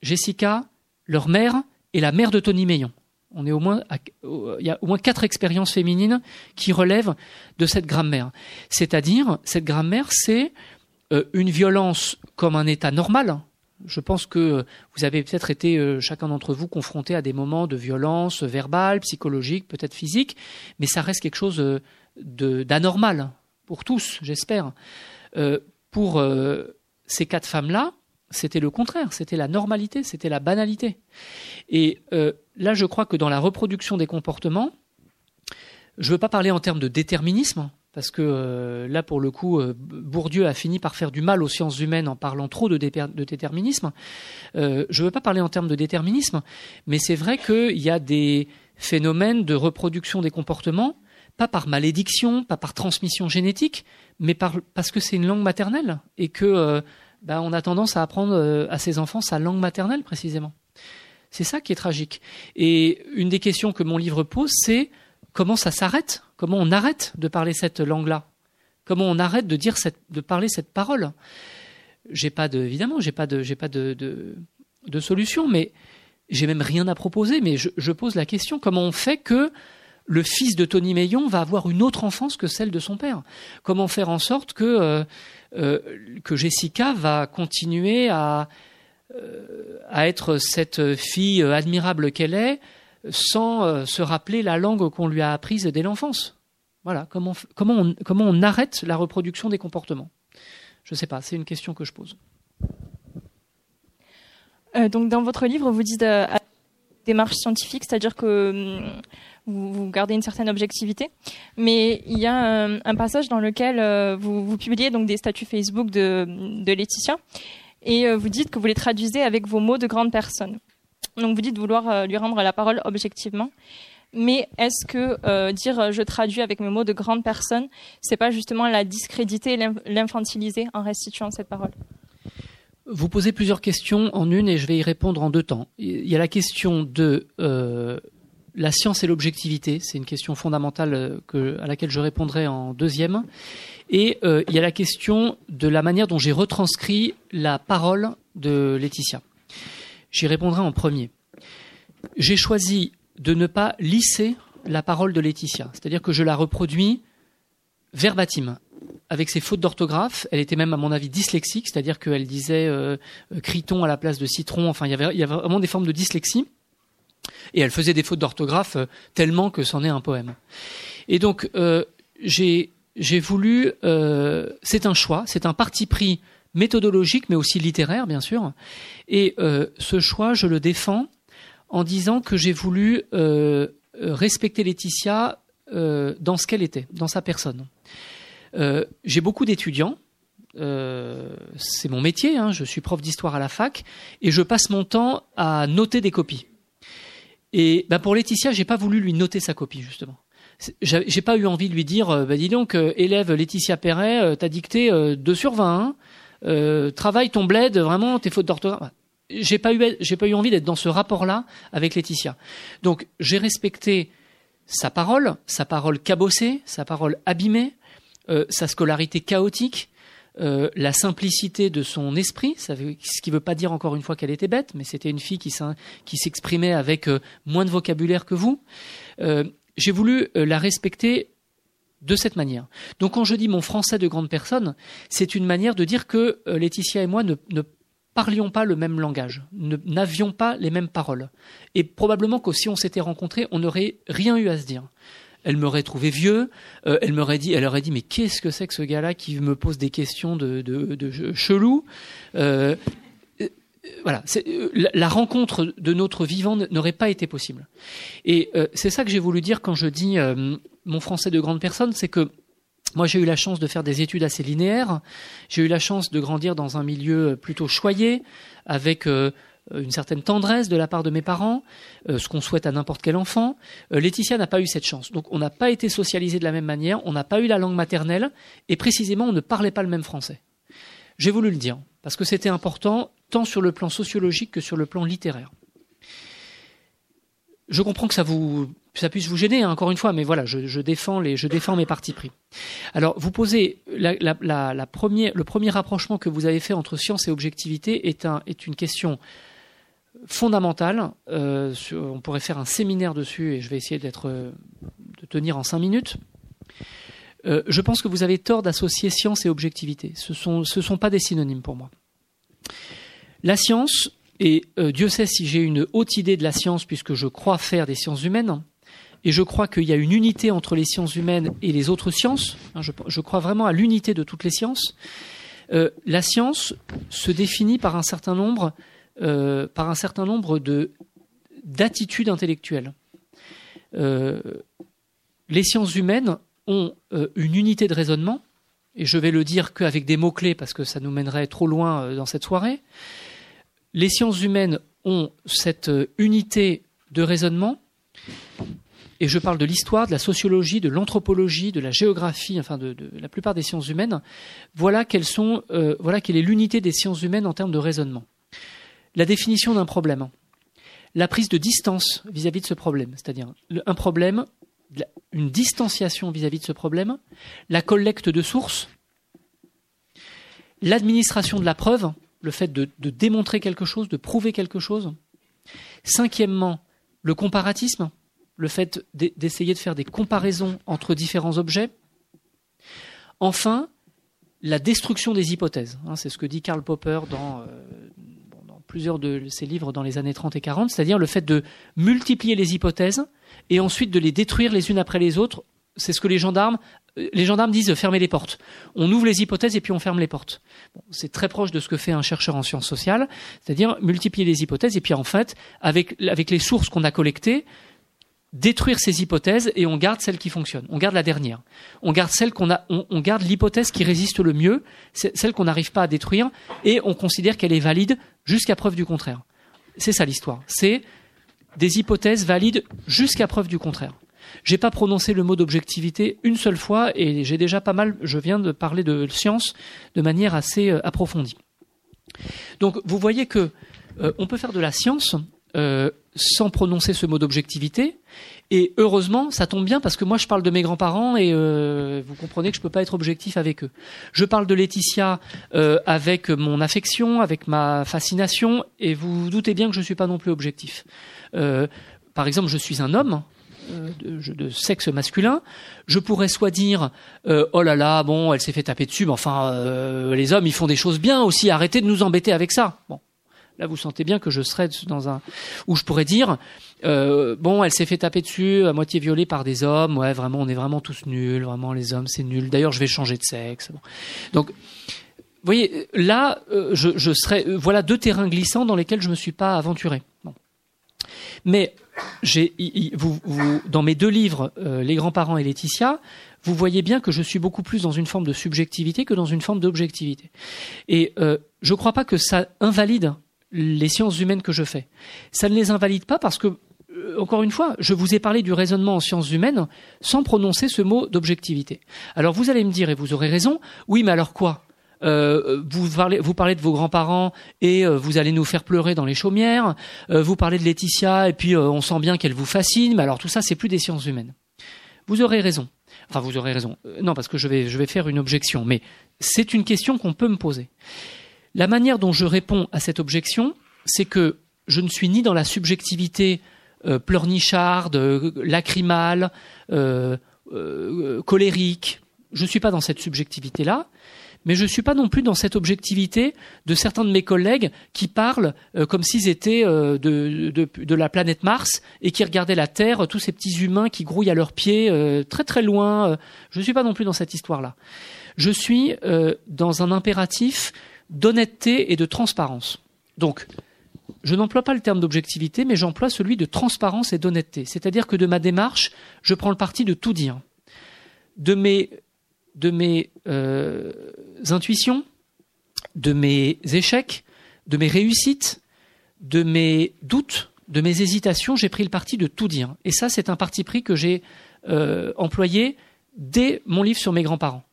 Jessica, leur mère et la mère de Tony Meillon. On est au moins, il y a au moins quatre expériences féminines qui relèvent de cette grammaire. C'est-à-dire, cette grammaire, c'est euh, une violence comme un état normal, je pense que vous avez peut-être été, euh, chacun d'entre vous, confronté à des moments de violence verbale, psychologique, peut-être physique, mais ça reste quelque chose euh, d'anormal pour tous, j'espère. Euh, pour ces quatre femmes-là, c'était le contraire, c'était la normalité, c'était la banalité. Et là, je crois que dans la reproduction des comportements, je ne veux pas parler en termes de déterminisme, parce que euh, là, pour le coup, euh, Bourdieu a fini par faire du mal aux sciences humaines en parlant trop de, déterminisme. Euh, je ne veux pas parler en termes de déterminisme, mais c'est vrai qu'il y a des phénomènes de reproduction des comportements, pas par malédiction, pas par transmission génétique, mais parce que c'est une langue maternelle et que bah, on a tendance à apprendre à ses enfants sa langue maternelle précisément. C'est ça qui est tragique. Et une des questions que mon livre pose, c'est comment ça s'arrête Comment on arrête de parler cette langue-là? Comment on arrête de dire cette, de parler cette parole? J'ai pas de, évidemment, j'ai pas pas de, solution, mais j'ai même rien à proposer. Mais je, pose la question comment on fait que le fils de Tony Meillon va avoir une autre enfance que celle de son père? Comment faire en sorte que euh, euh, Jessica va continuer euh, à être cette fille admirable qu'elle est sans euh, se rappeler la langue qu'on lui a apprise dès l'enfance. Voilà, comment, comment, on, comment on arrête la reproduction des comportements Je ne sais pas, c'est une question que je pose. Euh, donc dans votre livre, vous dites euh, démarche scientifique, c'est-à-dire que hum, vous, gardez une certaine objectivité, mais il y a un, passage dans lequel vous, vous, publiez donc des statuts Facebook de, de Laetitia et vous dites que vous les traduisez avec vos mots de grande personne. Donc vous dites vouloir euh, lui rendre la parole objectivement. Mais est-ce que euh, dire euh, je traduis avec mes mots de grande personne, c'est pas justement la discréditer, l'infantiliser en restituant cette parole? Vous posez plusieurs questions en une et je vais y répondre en deux temps. Il y a la question de la science et l'objectivité, c'est une question fondamentale à laquelle je répondrai en deuxième. Et il y a la question de la manière dont j'ai retranscrit la parole de Laetitia. J'y répondrai en premier. J'ai choisi de ne pas lisser la parole de Laetitia, c'est-à-dire que je la reproduis verbatim, avec ses fautes d'orthographe. Elle était même, à mon avis, dyslexique, c'est-à-dire qu'elle disait euh, criton à la place de citron. Enfin, il y, avait, il y avait vraiment des formes de dyslexie. Et elle faisait des fautes d'orthographe euh, tellement que c'en est un poème. Et donc, euh, j'ai voulu. Euh, c'est un choix, c'est un parti pris méthodologique, mais aussi littéraire, bien sûr. Et euh, ce choix, je le défends en disant que j'ai voulu euh, respecter Laetitia euh, dans ce qu'elle était, dans sa personne. j'ai beaucoup d'étudiants. c'est mon métier, hein, je suis prof d'histoire à la fac, et je passe mon temps à noter des copies. Et ben pour Laetitia, j'ai pas voulu lui noter sa copie justement j'ai pas eu envie de lui dire, bah dis donc, élève Laetitia Perret, t'as dicté 2 sur 20, euh, travaille ton bled, vraiment, tes fautes d'orthographe. j'ai pas eu, j'ai pas eu envie d'être dans ce rapport-là avec Laetitia. Donc, j'ai respecté sa parole, sa parole cabossée, sa parole abîmée, euh, sa scolarité chaotique, euh, la simplicité de son esprit, ça ce qui ne veut pas dire encore une fois qu'elle était bête, mais c'était une fille qui, s'exprimait avec euh, moins de vocabulaire que vous. J'ai voulu la respecter de cette manière. Donc quand je dis mon français de grande personne, c'est une manière de dire que Laetitia et moi ne, ne parlions pas le même langage, n'avions pas les mêmes paroles. Et probablement que si on s'était rencontrés, on n'aurait rien eu à se dire. Elle m'aurait trouvé vieux, euh, elle m'aurait dit, elle aurait dit mais qu'est-ce que c'est que ce gars-là qui me pose des questions de, de, chelou? Euh, euh, voilà, la rencontre de notre vivant n'aurait pas été possible. Et c'est ça que j'ai voulu dire quand je dis mon français de grande personne, c'est que moi, j'ai eu la chance de faire des études assez linéaires. J'ai eu la chance de grandir dans un milieu plutôt choyé, avec euh, une certaine tendresse de la part de mes parents, euh, ce qu'on souhaite à n'importe quel enfant. Euh, Laetitia n'a pas eu cette chance. Donc, on n'a pas été socialisé de la même manière, on n'a pas eu la langue maternelle, et précisément, on ne parlait pas le même français. J'ai voulu le dire, parce que c'était important, tant sur le plan sociologique que sur le plan littéraire. Je comprends que ça vous ça puisse vous gêner, hein, encore une fois, mais voilà, je, défends les, je défends mes partis pris. Alors, vous posez la, la, le premier rapprochement que vous avez fait entre science et objectivité est, un, est une question fondamentale. Euh, on pourrait faire un séminaire dessus et je vais essayer d'être, de tenir en cinq minutes. Euh, je pense que vous avez tort d'associer science et objectivité. Ce ne sont, ce sont pas des synonymes pour moi. La science, et euh, Dieu sait si j'ai une haute idée de la science puisque je crois faire des sciences humaines, et je crois qu'il y a une unité entre les sciences humaines et les autres sciences. Hein, je, crois vraiment à l'unité de toutes les sciences. Euh, la science se définit par un certain nombre, euh, par un certain nombre de d'attitudes intellectuelles. Euh, les sciences humaines ont une unité de raisonnement, et je vais le dire qu'avec des mots-clés parce que ça nous mènerait trop loin dans cette soirée. Les sciences humaines ont cette unité de raisonnement et je parle de l'histoire, de la sociologie, de l'anthropologie, de la géographie, enfin de, la plupart des sciences humaines, voilà quelles sont, euh, quelle est l'unité des sciences humaines en termes de raisonnement. La définition d'un problème, la prise de distance vis-à-vis de ce problème, c'est-à-dire un problème, une distanciation vis-à-vis de ce problème, la collecte de sources, l'administration de la preuve, le fait de démontrer quelque chose, de prouver quelque chose. Cinquièmement, le comparatisme, le fait d'essayer de faire des comparaisons entre différents objets. Enfin, la destruction des hypothèses. Hein, c'est ce que dit Karl Popper dans, euh, dans, plusieurs de ses livres dans les années 30 et 40, c'est-à-dire le fait de multiplier les hypothèses et ensuite de les détruire les unes après les autres. C'est ce que les gendarmes, euh, les gendarmes disent fermer les portes. On ouvre les hypothèses et puis on ferme les portes. c'est très proche de ce que fait un chercheur en sciences sociales, c'est-à-dire multiplier les hypothèses et puis en fait, avec les sources qu'on a collectées, détruire ces hypothèses et on garde celle qui fonctionne. On garde la dernière. On garde celle qu'on a, on, garde l'hypothèse qui résiste le mieux, celle qu'on n'arrive pas à détruire et on considère qu'elle est valide jusqu'à preuve du contraire. C'est ça l'histoire. C'est des hypothèses valides jusqu'à preuve du contraire. J'ai pas prononcé le mot d'objectivité une seule fois et j'ai déjà pas mal, je viens de parler de science de manière assez euh, approfondie. Donc vous voyez que euh, on peut faire de la science euh, sans prononcer ce mot d'objectivité. Et heureusement, ça tombe bien parce que moi, je parle de mes grands-parents et euh, vous comprenez que je peux pas être objectif avec eux. Je parle de Laetitia euh, avec mon affection, avec ma fascination, et vous, doutez bien que je suis pas non plus objectif. par exemple, je suis un homme. De, de, sexe masculin, je pourrais soit dire oh là là bon elle s'est fait taper dessus mais enfin les hommes ils font des choses bien aussi arrêtez de nous embêter avec ça bon Là, vous sentez bien que je serais dans un où je pourrais dire euh, bon, elle s'est fait taper dessus, à moitié violée par des hommes. Ouais, vraiment, on est vraiment tous nuls. Vraiment, les hommes, c'est nul. D'ailleurs, je vais changer de sexe. Donc, vous voyez, là, euh, je, serais. Euh, voilà deux terrains glissants dans lesquels je me suis pas aventuré. Mais j'ai, vous, dans mes deux livres, Les grands-parents et Laetitia, vous voyez bien que je suis beaucoup plus dans une forme de subjectivité que dans une forme d'objectivité. Et je ne crois pas que ça invalide les sciences humaines que je fais. Ça ne les invalide pas parce que, euh, encore une fois, je vous ai parlé du raisonnement en sciences humaines sans prononcer ce mot d'objectivité. Alors vous allez me dire, et vous aurez raison, oui, mais alors quoi? Euh, vous, parlez, de vos grands-parents et euh, vous allez nous faire pleurer dans les chaumières. Vous parlez de Laetitia et puis on sent bien qu'elle vous fascine. Mais alors tout ça, c'est plus des sciences humaines. Vous aurez raison. Enfin, vous aurez raison. non, parce que je vais, je vais faire une objection. Mais c'est une question qu'on peut me poser. La manière dont je réponds à cette objection, c'est que je ne suis ni dans la subjectivité pleurnicharde, lacrymale, colérique. Je ne suis pas dans cette subjectivité-là mais je ne suis pas non plus dans cette objectivité de certains de mes collègues qui parlent euh, comme s'ils étaient euh, de, de, la planète Mars et qui regardaient la Terre, tous ces petits humains qui grouillent à leurs pieds euh, très très loin. Je ne suis pas non plus dans cette histoire-là. Je suis dans un impératif d'honnêteté et de transparence. Donc, je n'emploie pas le terme d'objectivité, mais j'emploie celui de transparence et d'honnêteté. C'est-à-dire que de ma démarche, je prends le parti de tout dire. De mes de mes euh, intuitions, de mes échecs, de mes réussites, de mes doutes, de mes hésitations, j'ai pris le parti de tout dire. Et ça, c'est un parti pris que j'ai euh, employé dès mon livre sur mes grands-parents.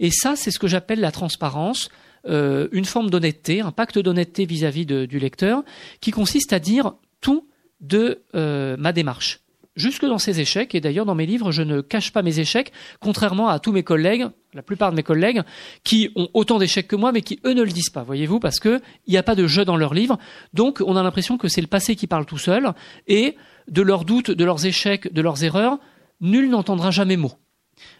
Et ça, c'est ce que j'appelle la transparence, euh, une forme d'honnêteté, un pacte d'honnêteté vis-à-vis du lecteur, qui consiste à dire tout de ma démarche jusque dans ses échecs. Et d'ailleurs, dans mes livres, je ne cache pas mes échecs, contrairement à tous mes collègues, la plupart de mes collègues, qui ont autant d'échecs que moi, mais qui eux ne le disent pas, voyez-vous, parce qu'il n'y a pas de jeu dans leurs livres. Donc, on a l'impression que c'est le passé qui parle tout seul, et de leurs doutes, de leurs échecs, de leurs erreurs, nul n'entendra jamais mot.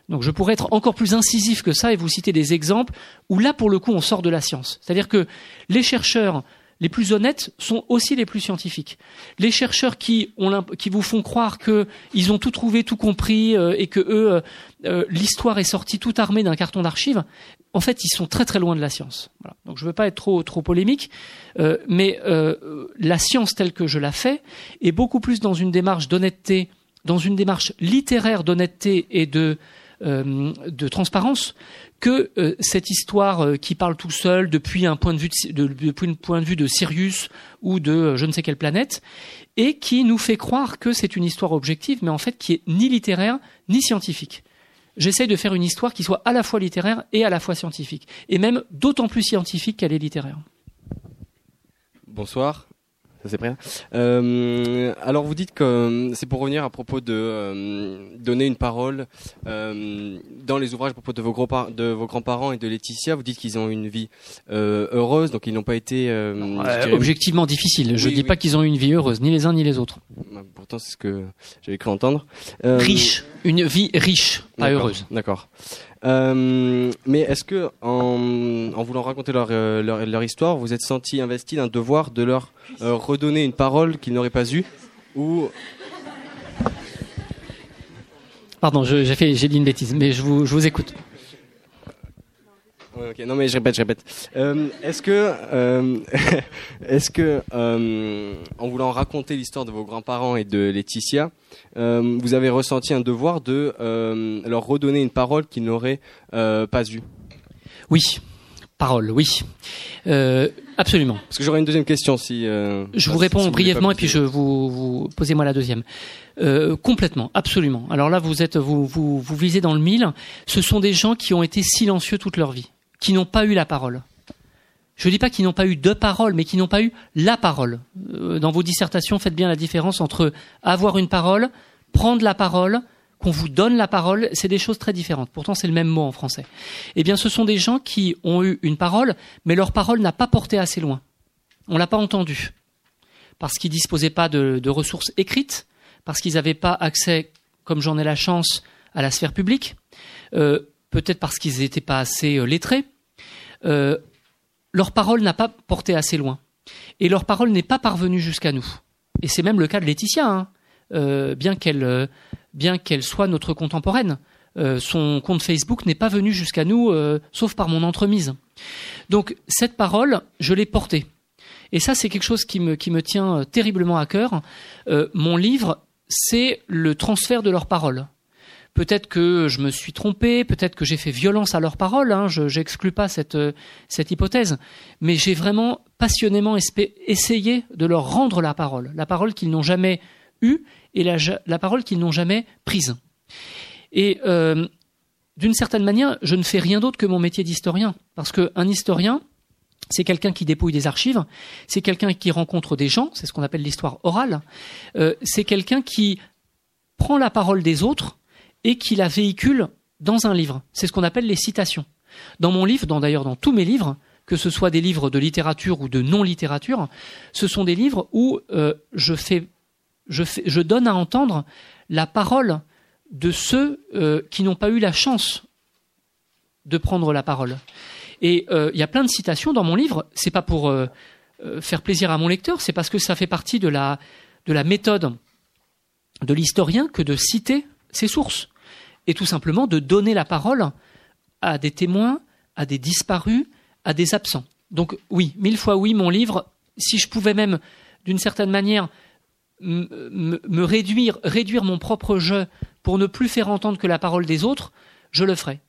Donc je pourrais être encore plus incisif que ça et vous citer des exemples où là, pour le coup, on sort de la science. C'est-à-dire que les chercheurs les plus honnêtes sont aussi les plus scientifiques. Les chercheurs qui, qui vous font croire qu'ils ont tout trouvé, tout compris, euh, et que eux, euh, euh, l'histoire est sortie tout armée d'un carton d'archives, en fait, ils sont très très loin de la science. Voilà. Donc je ne veux pas être trop trop polémique, mais la science telle que je la fais est beaucoup plus dans une démarche d'honnêteté, dans une démarche littéraire d'honnêteté et de de transparence que euh, cette histoire euh, qui parle tout seul depuis un point de vue de, depuis un point de vue de Sirius ou de euh, je ne sais quelle planète et qui nous fait croire que c'est une histoire objective mais en fait qui est ni littéraire ni scientifique. J'essaye de faire une histoire qui soit à la fois littéraire et à la fois scientifique et même d'autant plus scientifique qu'elle est littéraire. Bonsoir c'est prêt. Euh, alors vous dites que euh, c'est pour revenir à propos de euh, donner une parole dans les ouvrages à propos de vos, gros de vos grands-parents et de Laetitia. Vous dites qu'ils ont une vie heureuse, donc ils n'ont pas été objectivement difficile. Je ne dis pas qu'ils ont eu une vie heureuse, ni les uns ni les autres. Bah, pourtant, c'est ce que j'avais cru entendre. riche, une vie riche, pas heureuse. D'accord. Euh, mais est-ce que, en, voulant raconter leur, leur, histoire, vous êtes senti investi d'un devoir de leur euh, redonner une parole qu'ils n'auraient pas eue ou Pardon, j'ai dit une bêtise, mais je vous, je vous écoute. Non mais je répète, je répète. Euh, est-ce que, euh, est-ce que, euh, en voulant raconter l'histoire de vos grands-parents et de Laetitia, vous avez ressenti un devoir de leur redonner une parole qu'ils n'auraient pas eue? Oui, parole, oui, absolument. Parce que j'aurais une deuxième question si. je vous réponds brièvement et puis je vous, vous posez-moi la deuxième. complètement, absolument. Alors là, vous êtes, vous, vous, vous visez dans le mille. Ce sont des gens qui ont été silencieux toute leur vie qui n'ont pas eu la parole. Je ne dis pas qu'ils n'ont pas eu de parole, mais qui n'ont pas eu la parole. Euh, dans vos dissertations, faites bien la différence entre avoir une parole, prendre la parole, qu'on vous donne la parole, c'est des choses très différentes. Pourtant, c'est le même mot en français. Eh bien, ce sont des gens qui ont eu une parole, mais leur parole n'a pas porté assez loin. On l'a pas entendu. Parce qu'ils disposaient pas de, ressources écrites, parce qu'ils n'avaient pas accès, comme j'en ai la chance, à la sphère publique, euh, peut-être parce qu'ils n'étaient pas assez euh, lettrés, euh, leur parole n'a pas porté assez loin. Et leur parole n'est pas parvenue jusqu'à nous. Et c'est même le cas de Laetitia, hein. euh, bien qu'elle bien qu'elle soit notre contemporaine. son compte Facebook n'est pas venu jusqu'à nous, sauf par mon entremise. Donc cette parole, je l'ai portée. Et ça, c'est quelque chose qui me tient terriblement à cœur. mon livre, c'est le transfert de leur parole. Peut-être que je me suis trompé, peut-être que j'ai fait violence à leurs paroles, hein, je n'exclus pas cette, cette hypothèse, mais j'ai vraiment passionnément essayé de leur rendre la parole, la parole qu'ils n'ont jamais eue et la, la parole qu'ils n'ont jamais prise. Et euh, d'une certaine manière, je ne fais rien d'autre que mon métier d'historien. Parce qu'un historien, c'est quelqu'un qui dépouille des archives, c'est quelqu'un qui rencontre des gens, c'est ce qu'on appelle l'histoire orale, euh, c'est quelqu'un qui prend la parole des autres et qui la véhicule dans un livre. C'est ce qu'on appelle les citations. Dans mon livre, d'ailleurs dans tous mes livres, que ce soit des livres de littérature ou de non-littérature, ce sont des livres où euh, je, donne à entendre la parole de ceux euh, qui n'ont pas eu la chance de prendre la parole. Et euh, il y a plein de citations dans mon livre. C'est pas pour faire plaisir à mon lecteur, c'est parce que ça fait partie de la méthode de l'historien que de citer ses sources et tout simplement de donner la parole à des témoins, à des disparus, à des absents. Donc oui, mille fois oui, mon livre, si je pouvais même d'une certaine manière me réduire, réduire mon propre jeu pour ne plus faire entendre que la parole des autres, je le ferai.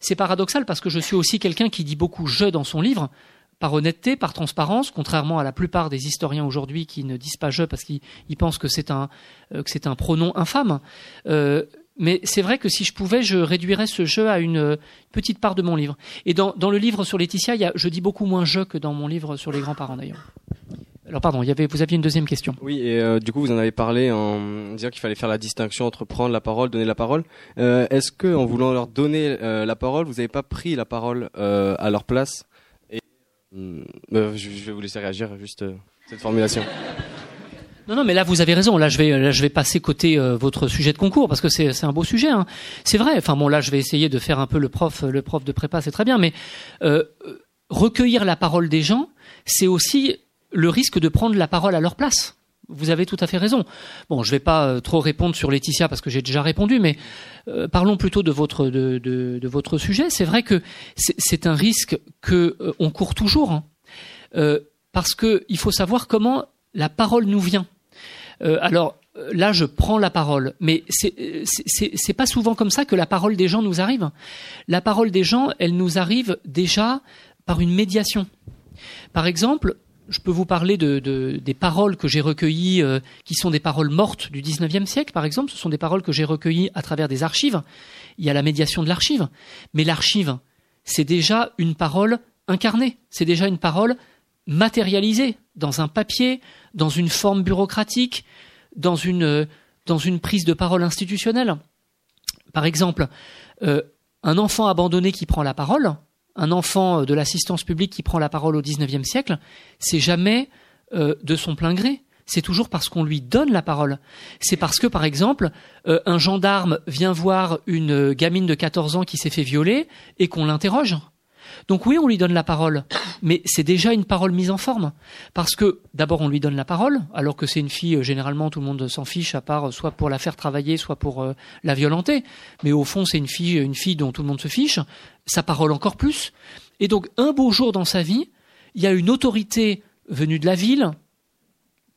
C'est paradoxal parce que je suis aussi quelqu'un qui dit beaucoup je dans son livre, par honnêteté, par transparence, contrairement à la plupart des historiens aujourd'hui qui ne disent pas je parce qu'ils pensent que c'est un, euh, que c'est un pronom infâme. Euh, mais c'est vrai que si je pouvais, je réduirais ce jeu à une euh, petite part de mon livre. Et dans, le livre sur Laetitia, je dis beaucoup moins je que dans mon livre sur les grands-parents d'ailleurs. Alors pardon, vous aviez une deuxième question. Oui, et euh, du coup vous en avez parlé en disant qu'il fallait faire la distinction entre prendre la parole, donner la parole. Euh, Est-ce que en voulant leur donner la parole, vous n'avez pas pris la parole à leur place? Je, vais vous laisser réagir juste cette formulation. Non, non, mais là vous avez raison. Là, je vais, là, je vais passer côté votre sujet de concours parce que c'est un beau sujet. Hein. C'est vrai. Enfin bon, là, je vais essayer de faire un peu le prof, le prof de prépa, c'est très bien. Mais recueillir la parole des gens, c'est aussi le risque de prendre la parole à leur place. Vous avez tout à fait raison. Bon, je ne vais pas euh, trop répondre sur Laetitia parce que j'ai déjà répondu, mais euh, parlons plutôt de votre de, de, votre sujet. C'est vrai que c'est un risque que euh, on court toujours, hein. parce que il faut savoir comment la parole nous vient. Alors là, je prends la parole, mais c'est c'est pas souvent comme ça que la parole des gens nous arrive. La parole des gens, elle nous arrive déjà par une médiation. Par exemple, je peux vous parler de, des paroles que j'ai recueillies, euh, qui sont des paroles mortes du 19e siècle, par exemple. Ce sont des paroles que j'ai recueillies à travers des archives. Il y a la médiation de l'archive. Mais l'archive, c'est déjà une parole incarnée. C'est déjà une parole matérialisée dans un papier, dans une forme bureaucratique, dans une, prise de parole institutionnelle. Par exemple, euh, un enfant abandonné qui prend la parole, un enfant de l'assistance publique qui prend la parole au XIXe siècle, c'est jamais euh, de son plein gré. C'est toujours parce qu'on lui donne la parole. C'est parce que, par exemple, euh, un gendarme vient voir une gamine de 14 ans qui s'est fait violer et qu'on l'interroge. Donc oui, on lui donne la parole, mais c'est déjà une parole mise en forme. Parce que d'abord, on lui donne la parole, alors que c'est une fille, généralement, tout le monde s'en fiche, à part soit pour la faire travailler, soit pour la violenter. Mais au fond, c'est une fille, une fille dont tout le monde se fiche sa parole encore plus. Et donc, un beau jour dans sa vie, il y a une autorité venue de la ville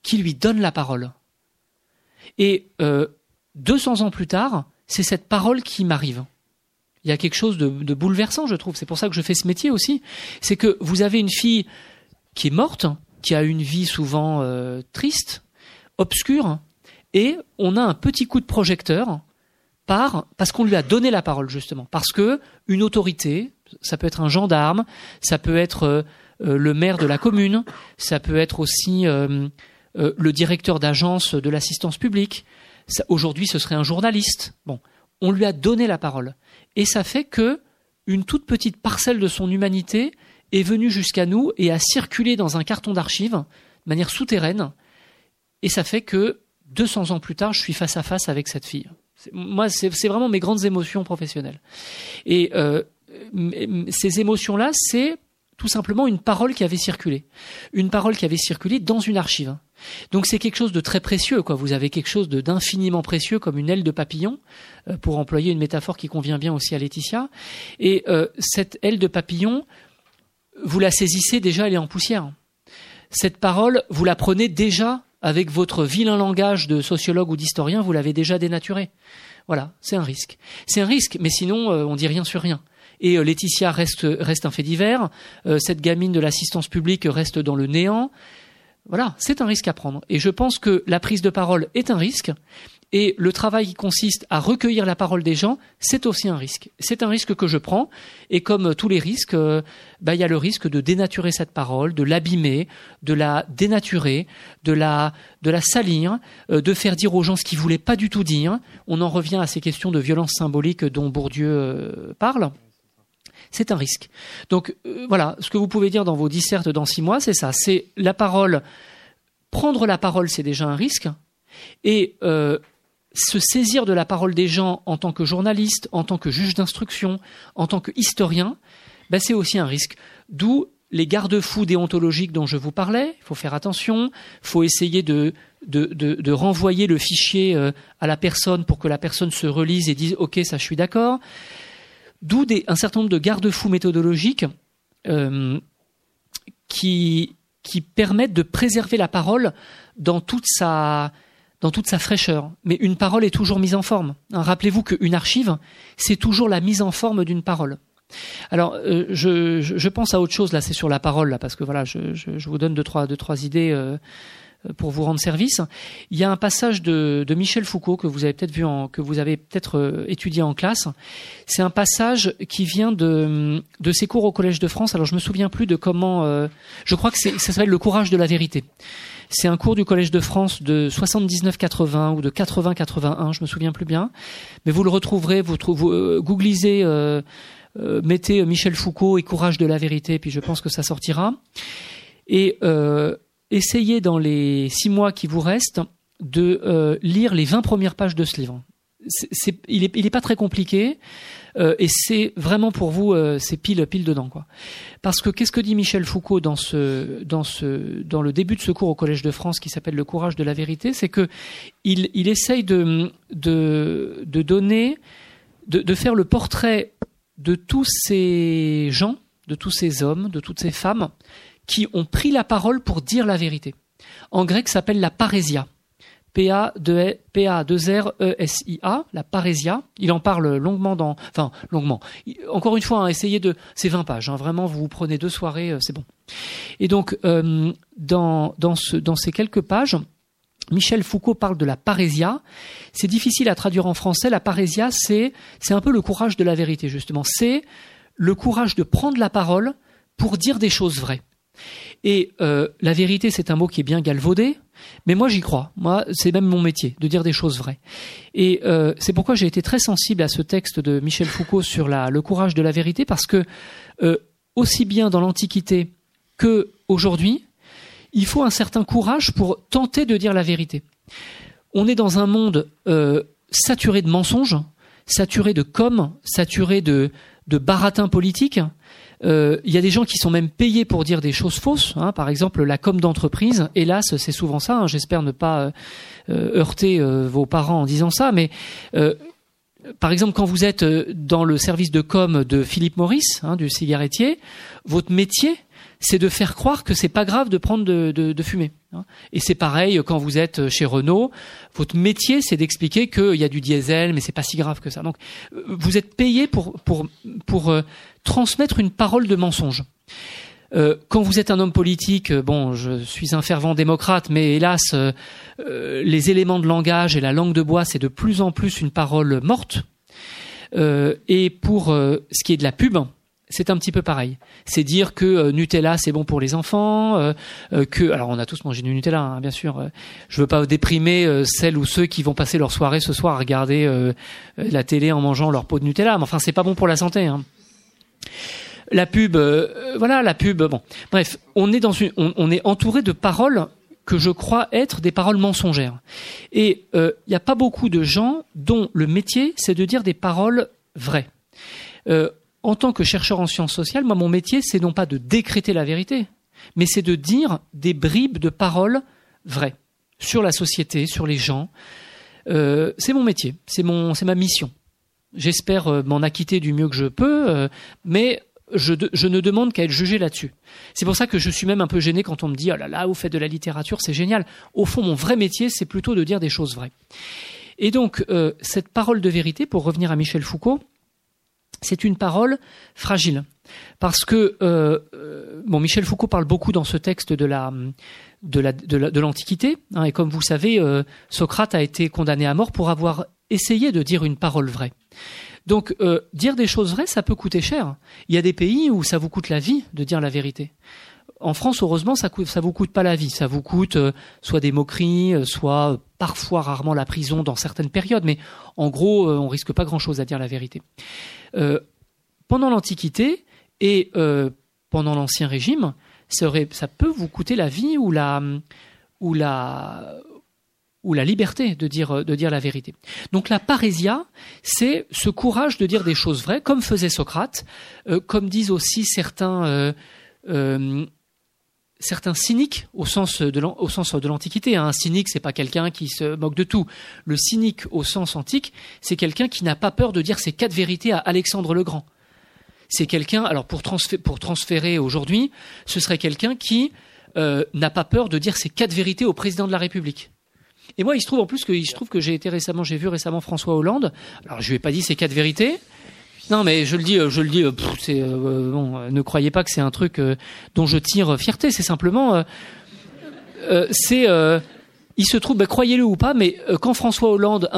qui lui donne la parole. Et euh, 200 ans plus tard, c'est cette parole qui m'arrive. Il y a quelque chose de, bouleversant, je trouve. C'est pour ça que je fais ce métier aussi. C'est que vous avez une fille qui est morte, qui a une vie souvent euh, triste, obscure, et on a un petit coup de projecteur par parce qu'on lui a donné la parole justement parce que une autorité ça peut être un gendarme ça peut être euh, euh, le maire de la commune ça peut être aussi le directeur d'agence de l'assistance publique aujourd'hui ce serait un journaliste bon on lui a donné la parole. Et ça fait que une toute petite parcelle de son humanité est venue jusqu'à nous et a circulé dans un carton d'archives de manière souterraine. Et ça fait que 200 ans plus tard je suis face à face avec cette fille. Moi, c'est vraiment mes grandes émotions professionnelles. Et euh, ces émotions-là, c'est tout simplement une parole qui avait circulé, une parole qui avait circulé dans une archive. Donc c'est quelque chose de très précieux, quoi. Vous avez quelque chose d'infiniment précieux, comme une aile de papillon, euh, pour employer une métaphore qui convient bien aussi à Laetitia. Et euh, cette aile de papillon, vous la saisissez déjà, elle est en poussière. Cette parole, vous la prenez déjà avec votre vilain langage de sociologue ou d'historien, vous l'avez déjà dénaturé. Voilà, c'est un risque. C'est un risque, mais sinon, euh, on dit rien sur rien. Et euh, Laetitia reste, reste un fait divers. Euh, cette gamine de l'assistance publique reste dans le néant. Voilà, c'est un risque à prendre. Et je pense que la prise de parole est un risque. Et le travail qui consiste à recueillir la parole des gens, c'est aussi un risque. C'est un risque que je prends. Et comme tous les risques, euh, bah, il y a le risque de dénaturer cette parole, de l'abîmer, de la dénaturer, de la, de la salir, de faire dire aux gens ce qu'ils voulaient pas du tout dire. On en revient à ces questions de violence symbolique dont Bourdieu parle. C'est un risque. Donc voilà, ce que vous pouvez dire dans vos dissertes dans six mois, c'est ça. C'est la parole. Prendre la parole, c'est déjà un risque. Et se saisir de la parole des gens en tant que journaliste, en tant que juge d'instruction, en tant que historien, ben c'est aussi un risque. D'où les garde-fous déontologiques dont je vous parlais. Il faut faire attention. Il faut essayer de, de, renvoyer le fichier euh, à la personne pour que la personne se relise et dise OK, ça, je suis d'accord. D'où un certain nombre de garde-fous méthodologiques euh, qui, qui permettent de préserver la parole dans toute sa, dans toute sa fraîcheur. Mais une parole est toujours mise en forme. Hein, rappelez-vous qu'une archive, c'est toujours la mise en forme d'une parole. Alors, euh, je, je, pense à autre chose là, c'est sur la parole là, parce que voilà, je, je vous donne deux trois, deux, trois idées euh, pour vous rendre service. Il y a un passage de, de Michel Foucault que vous avez peut-être vu, en, que vous avez peut-être euh, étudié en classe. C'est un passage qui vient de, de ses cours au Collège de France. Alors, je me souviens plus de comment. je crois que ça s'appelle le courage de la vérité. C'est un cours du Collège de France de 79-80 ou de 80-81, je me souviens plus bien. Mais vous le retrouverez, vous, vous euh, googlisez, euh, euh, mettez Michel Foucault et Courage de la vérité, puis je pense que ça sortira. Et essayez dans les six mois qui vous restent de lire les 20 premières pages de ce livre. il n'est pas très compliqué. Euh, et c'est vraiment pour vous, euh, c'est pile pile dedans quoi. Parce que qu'est-ce que dit Michel Foucault dans le début de ce cours au Collège de France qui s'appelle le courage de la vérité, c'est que il, il essaye de donner de faire le portrait de tous ces gens, de tous ces hommes, de toutes ces femmes qui ont pris la parole pour dire la vérité. En grec, s'appelle la parésia. P-A-2-R-E-S-I-A, la parésia. Il en parle longuement dans, enfin, longuement. Encore une fois, hein, essayez de, c'est 20 pages, hein, vraiment, vous prenez deux soirées, euh, c'est bon. Et donc, euh, dans, dans, ce, dans ces quelques pages, Michel Foucault parle de la parésia. C'est difficile à traduire en français. La parésia, c'est un peu le courage de la vérité, justement. C'est le courage de prendre la parole pour dire des choses vraies. Et euh, la vérité, c'est un mot qui est bien galvaudé, mais moi j'y crois. Moi, c'est même mon métier de dire des choses vraies. Et euh, c'est pourquoi j'ai été très sensible à ce texte de Michel Foucault sur le courage de la vérité, parce que euh, aussi bien dans l'Antiquité que aujourd'hui, il faut un certain courage pour tenter de dire la vérité. On est dans un monde saturé de mensonges, saturé de com, saturé de baratins politiques. Euh, il y a des gens qui sont même payés pour dire des choses fausses. Hein. par exemple, la com d'entreprise. Hélas, c'est souvent ça. Hein. J'espère ne pas euh, euh, heurter vos parents en disant ça, mais par exemple, quand vous êtes dans le service de com de Philippe Maurice, hein, du cigarettier, votre métier, c'est de faire croire que c'est pas grave de prendre de, de, de fumer. Hein. Et c'est pareil quand vous êtes chez Renault, votre métier c'est d'expliquer qu'il y a du diesel, mais c'est pas si grave que ça. Donc vous êtes payé pour pour pour transmettre une parole de mensonge. Euh, quand vous êtes un homme politique, euh, bon, je suis un fervent démocrate, mais hélas, euh, les éléments de langage et la langue de bois, c'est de plus en plus une parole morte. et pour ce qui est de la pub, c'est un petit peu pareil. C'est dire que Nutella c'est bon pour les enfants, que alors on a tous mangé du Nutella, hein, bien sûr. je veux pas déprimer celles ou ceux qui vont passer leur soirée ce soir à regarder la télé en mangeant leur pot de Nutella, mais enfin c'est pas bon pour la santé. Hein. La pub, euh, voilà, la pub. Bon, bref, on est dans une, on, est entouré de paroles que je crois être des paroles mensongères. Et il euh, n'y a pas beaucoup de gens dont le métier c'est de dire des paroles vraies. Euh, en tant que chercheur en sciences sociales, moi mon métier c'est non pas de décréter la vérité, mais c'est de dire des bribes de paroles vraies sur la société, sur les gens. c'est mon métier, c'est ma mission. J'espère euh, m'en acquitter du mieux que je peux, euh, mais je, ne demande qu'à être jugé là-dessus. C'est pour ça que je suis même un peu gêné quand on me dit oh là là, vous faites de la littérature, c'est génial. Au fond, mon vrai métier, c'est plutôt de dire des choses vraies. Et donc, euh, cette parole de vérité, pour revenir à Michel Foucault, c'est une parole fragile. Parce que euh, euh, bon, Michel Foucault parle beaucoup dans ce texte de la de l'Antiquité, hein, et comme vous savez, euh, Socrate a été condamné à mort pour avoir essayé de dire une parole vraie. Donc dire des choses vraies, ça peut coûter cher. Il y a des pays où ça vous coûte la vie de dire la vérité. En France, heureusement, ça ça vous coûte pas la vie. Ça vous coûte soit des moqueries, soit parfois, rarement la prison dans certaines périodes. Mais en gros, on risque pas grand-chose à dire la vérité. Pendant l'Antiquité, et euh, pendant l'Ancien Régime, ça, peut vous coûter la vie ou la, liberté de dire, la vérité. Donc la parésia, c'est ce courage de dire des choses vraies, comme faisait Socrate, euh, comme disent aussi certains, euh, euh, certains cyniques au sens de l'Antiquité. Hein. Un cynique, c'est pas quelqu'un qui se moque de tout. Le cynique au sens antique, c'est quelqu'un qui n'a pas peur de dire ses quatre vérités à Alexandre le Grand c'est quelqu'un, alors pour, pour transférer aujourd'hui, ce serait quelqu'un qui euh, n'a pas peur de dire ses quatre vérités au président de la République. Et moi, il se trouve en plus que, trouve que j'ai été récemment, j'ai vu récemment François Hollande. Alors, je lui ai pas dit ses quatre vérités. Non, mais je le dis, je le dis. Euh, c'est euh, bon, ne croyez pas que c'est un truc dont je tire fierté. C'est simplement, c'est il se trouve, bah, croyez-le ou pas, mais quand François Hollande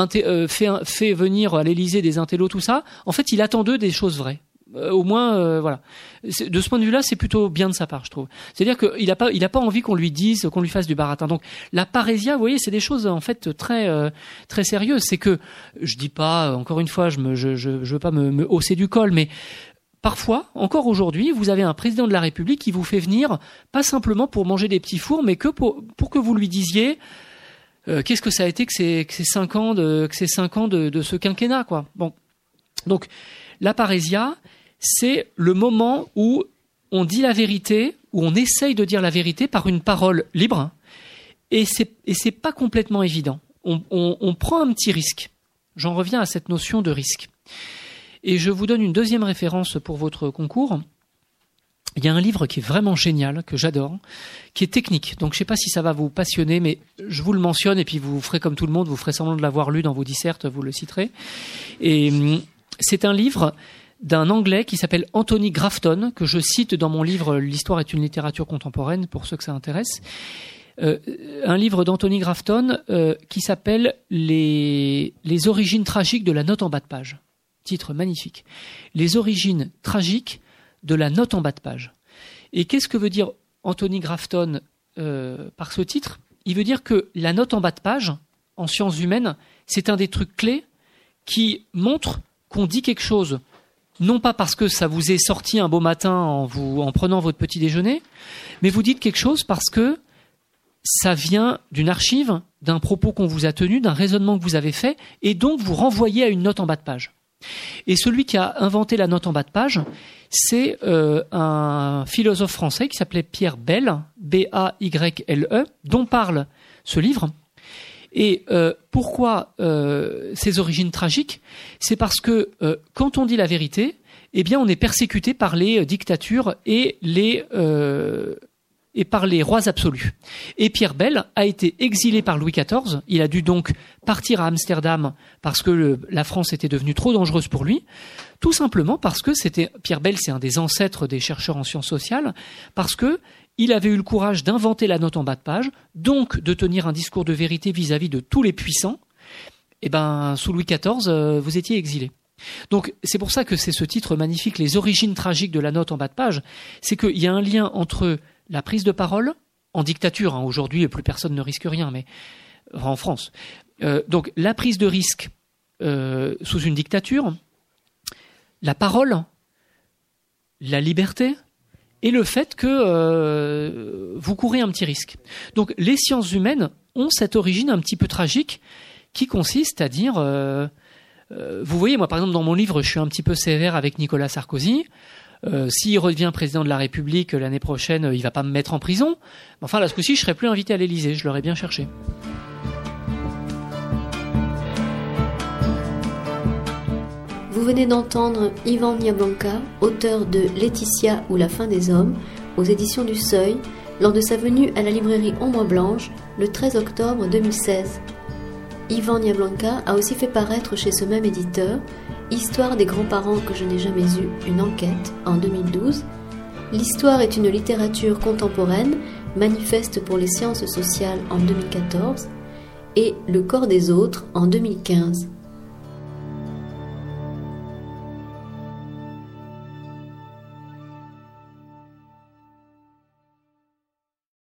fait, fait venir à l'Élysée des intellos, tout ça, en fait, il attend d'eux des choses vraies. Euh, au moins, euh, voilà. De ce point de vue-là, c'est plutôt bien de sa part, je trouve. C'est-à-dire qu'il n'a pas, il a pas envie qu'on lui dise, qu'on lui fasse du baratin. Donc, la parésia, vous voyez, c'est des choses en fait très, euh, très sérieuses. C'est que, je dis pas, encore une fois, je je, veux pas me, me hausser du col, mais Parfois, encore aujourd'hui, vous avez un président de la République qui vous fait venir, pas simplement pour manger des petits fours, mais que pour, pour que vous lui disiez qu'est-ce que ça a été que ces, que ces cinq ans de, que ces cinq ans de ce quinquennat, quoi. Bon, donc la parésia, c'est le moment où on dit la vérité, où on essaye de dire la vérité par une parole libre, et c'est et c'est pas complètement évident. On, prend un petit risque. J'en reviens à cette notion de risque. Et je vous donne une deuxième référence pour votre concours. Il y a un livre qui est vraiment génial, que j'adore, qui est technique. Donc je ne sais pas si ça va vous passionner, mais je vous le mentionne et puis vous ferez comme tout le monde, vous ferez semblant de l'avoir lu dans vos dissertes, vous le citerez. Et hum, c'est un livre d'un Anglais qui s'appelle Anthony Grafton, que je cite dans mon livre L'histoire est une littérature contemporaine, pour ceux que ça intéresse. Euh, un livre d'Anthony Grafton euh, qui s'appelle les, origines tragiques de la note en bas de page. Titre magnifique. Les origines tragiques de la note en bas de page. Et qu'est-ce que veut dire Anthony Grafton euh, par ce titre? Il veut dire que la note en bas de page, en sciences humaines, c'est un des trucs clés qui montre qu'on dit quelque chose non pas parce que ça vous est sorti un beau matin en, vous, en prenant votre petit déjeuner, mais vous dites quelque chose parce que ça vient d'une archive, d'un propos qu'on vous a tenu, d'un raisonnement que vous avez fait, et donc vous renvoyez à une note en bas de page. Et celui qui a inventé la note en bas de page, c'est euh, un philosophe français qui s'appelait Pierre Bell, B-A-Y-L-E, dont parle ce livre. Et euh, pourquoi euh, ces origines tragiques? C'est parce que euh, quand on dit la vérité, eh bien, on est persécuté par les dictatures et les et par les rois absolus. Et Pierre Bell a été exilé par Louis XIV. Il a dû donc partir à Amsterdam parce que la France était devenue trop dangereuse pour lui. Tout simplement parce que c'était Pierre Bell, c'est un des ancêtres des chercheurs en sciences sociales, parce que il avait eu le courage d'inventer la note en bas de page, donc de tenir un discours de vérité vis-à-vis de tous les puissants. Eh ben, sous Louis XIV, euh, vous étiez exilé. Donc c'est pour ça que c'est ce titre magnifique, les origines tragiques de la note en bas de page. C'est qu'il y a un lien entre la prise de parole en dictature. Hein, aujourd'hui, plus personne ne risque rien, mais en France. Euh, donc la prise de risque euh, sous une dictature, la parole, la liberté, et le fait que euh, vous courez un petit risque. Donc les sciences humaines ont cette origine un petit peu tragique qui consiste à dire, euh, euh, vous voyez, moi par exemple dans mon livre, je suis un petit peu sévère avec Nicolas Sarkozy. S'il revient président de la République l'année prochaine, il va pas me mettre en prison. Enfin, là, ce coup-ci, je serais plus invité à l'Élysée. Je l'aurais bien cherché. Vous venez d'entendre Ivan Niablanca, auteur de Laetitia ou la fin des hommes, aux éditions du Seuil, lors de sa venue à la librairie Ombre Blanche le 13 octobre 2016. Ivan Niablanca a aussi fait paraître chez ce même éditeur Histoire des grands-parents que je n'ai jamais eus, une enquête en 2012, L'histoire est une littérature contemporaine, manifeste pour les sciences sociales en 2014, et Le corps des autres en 2015.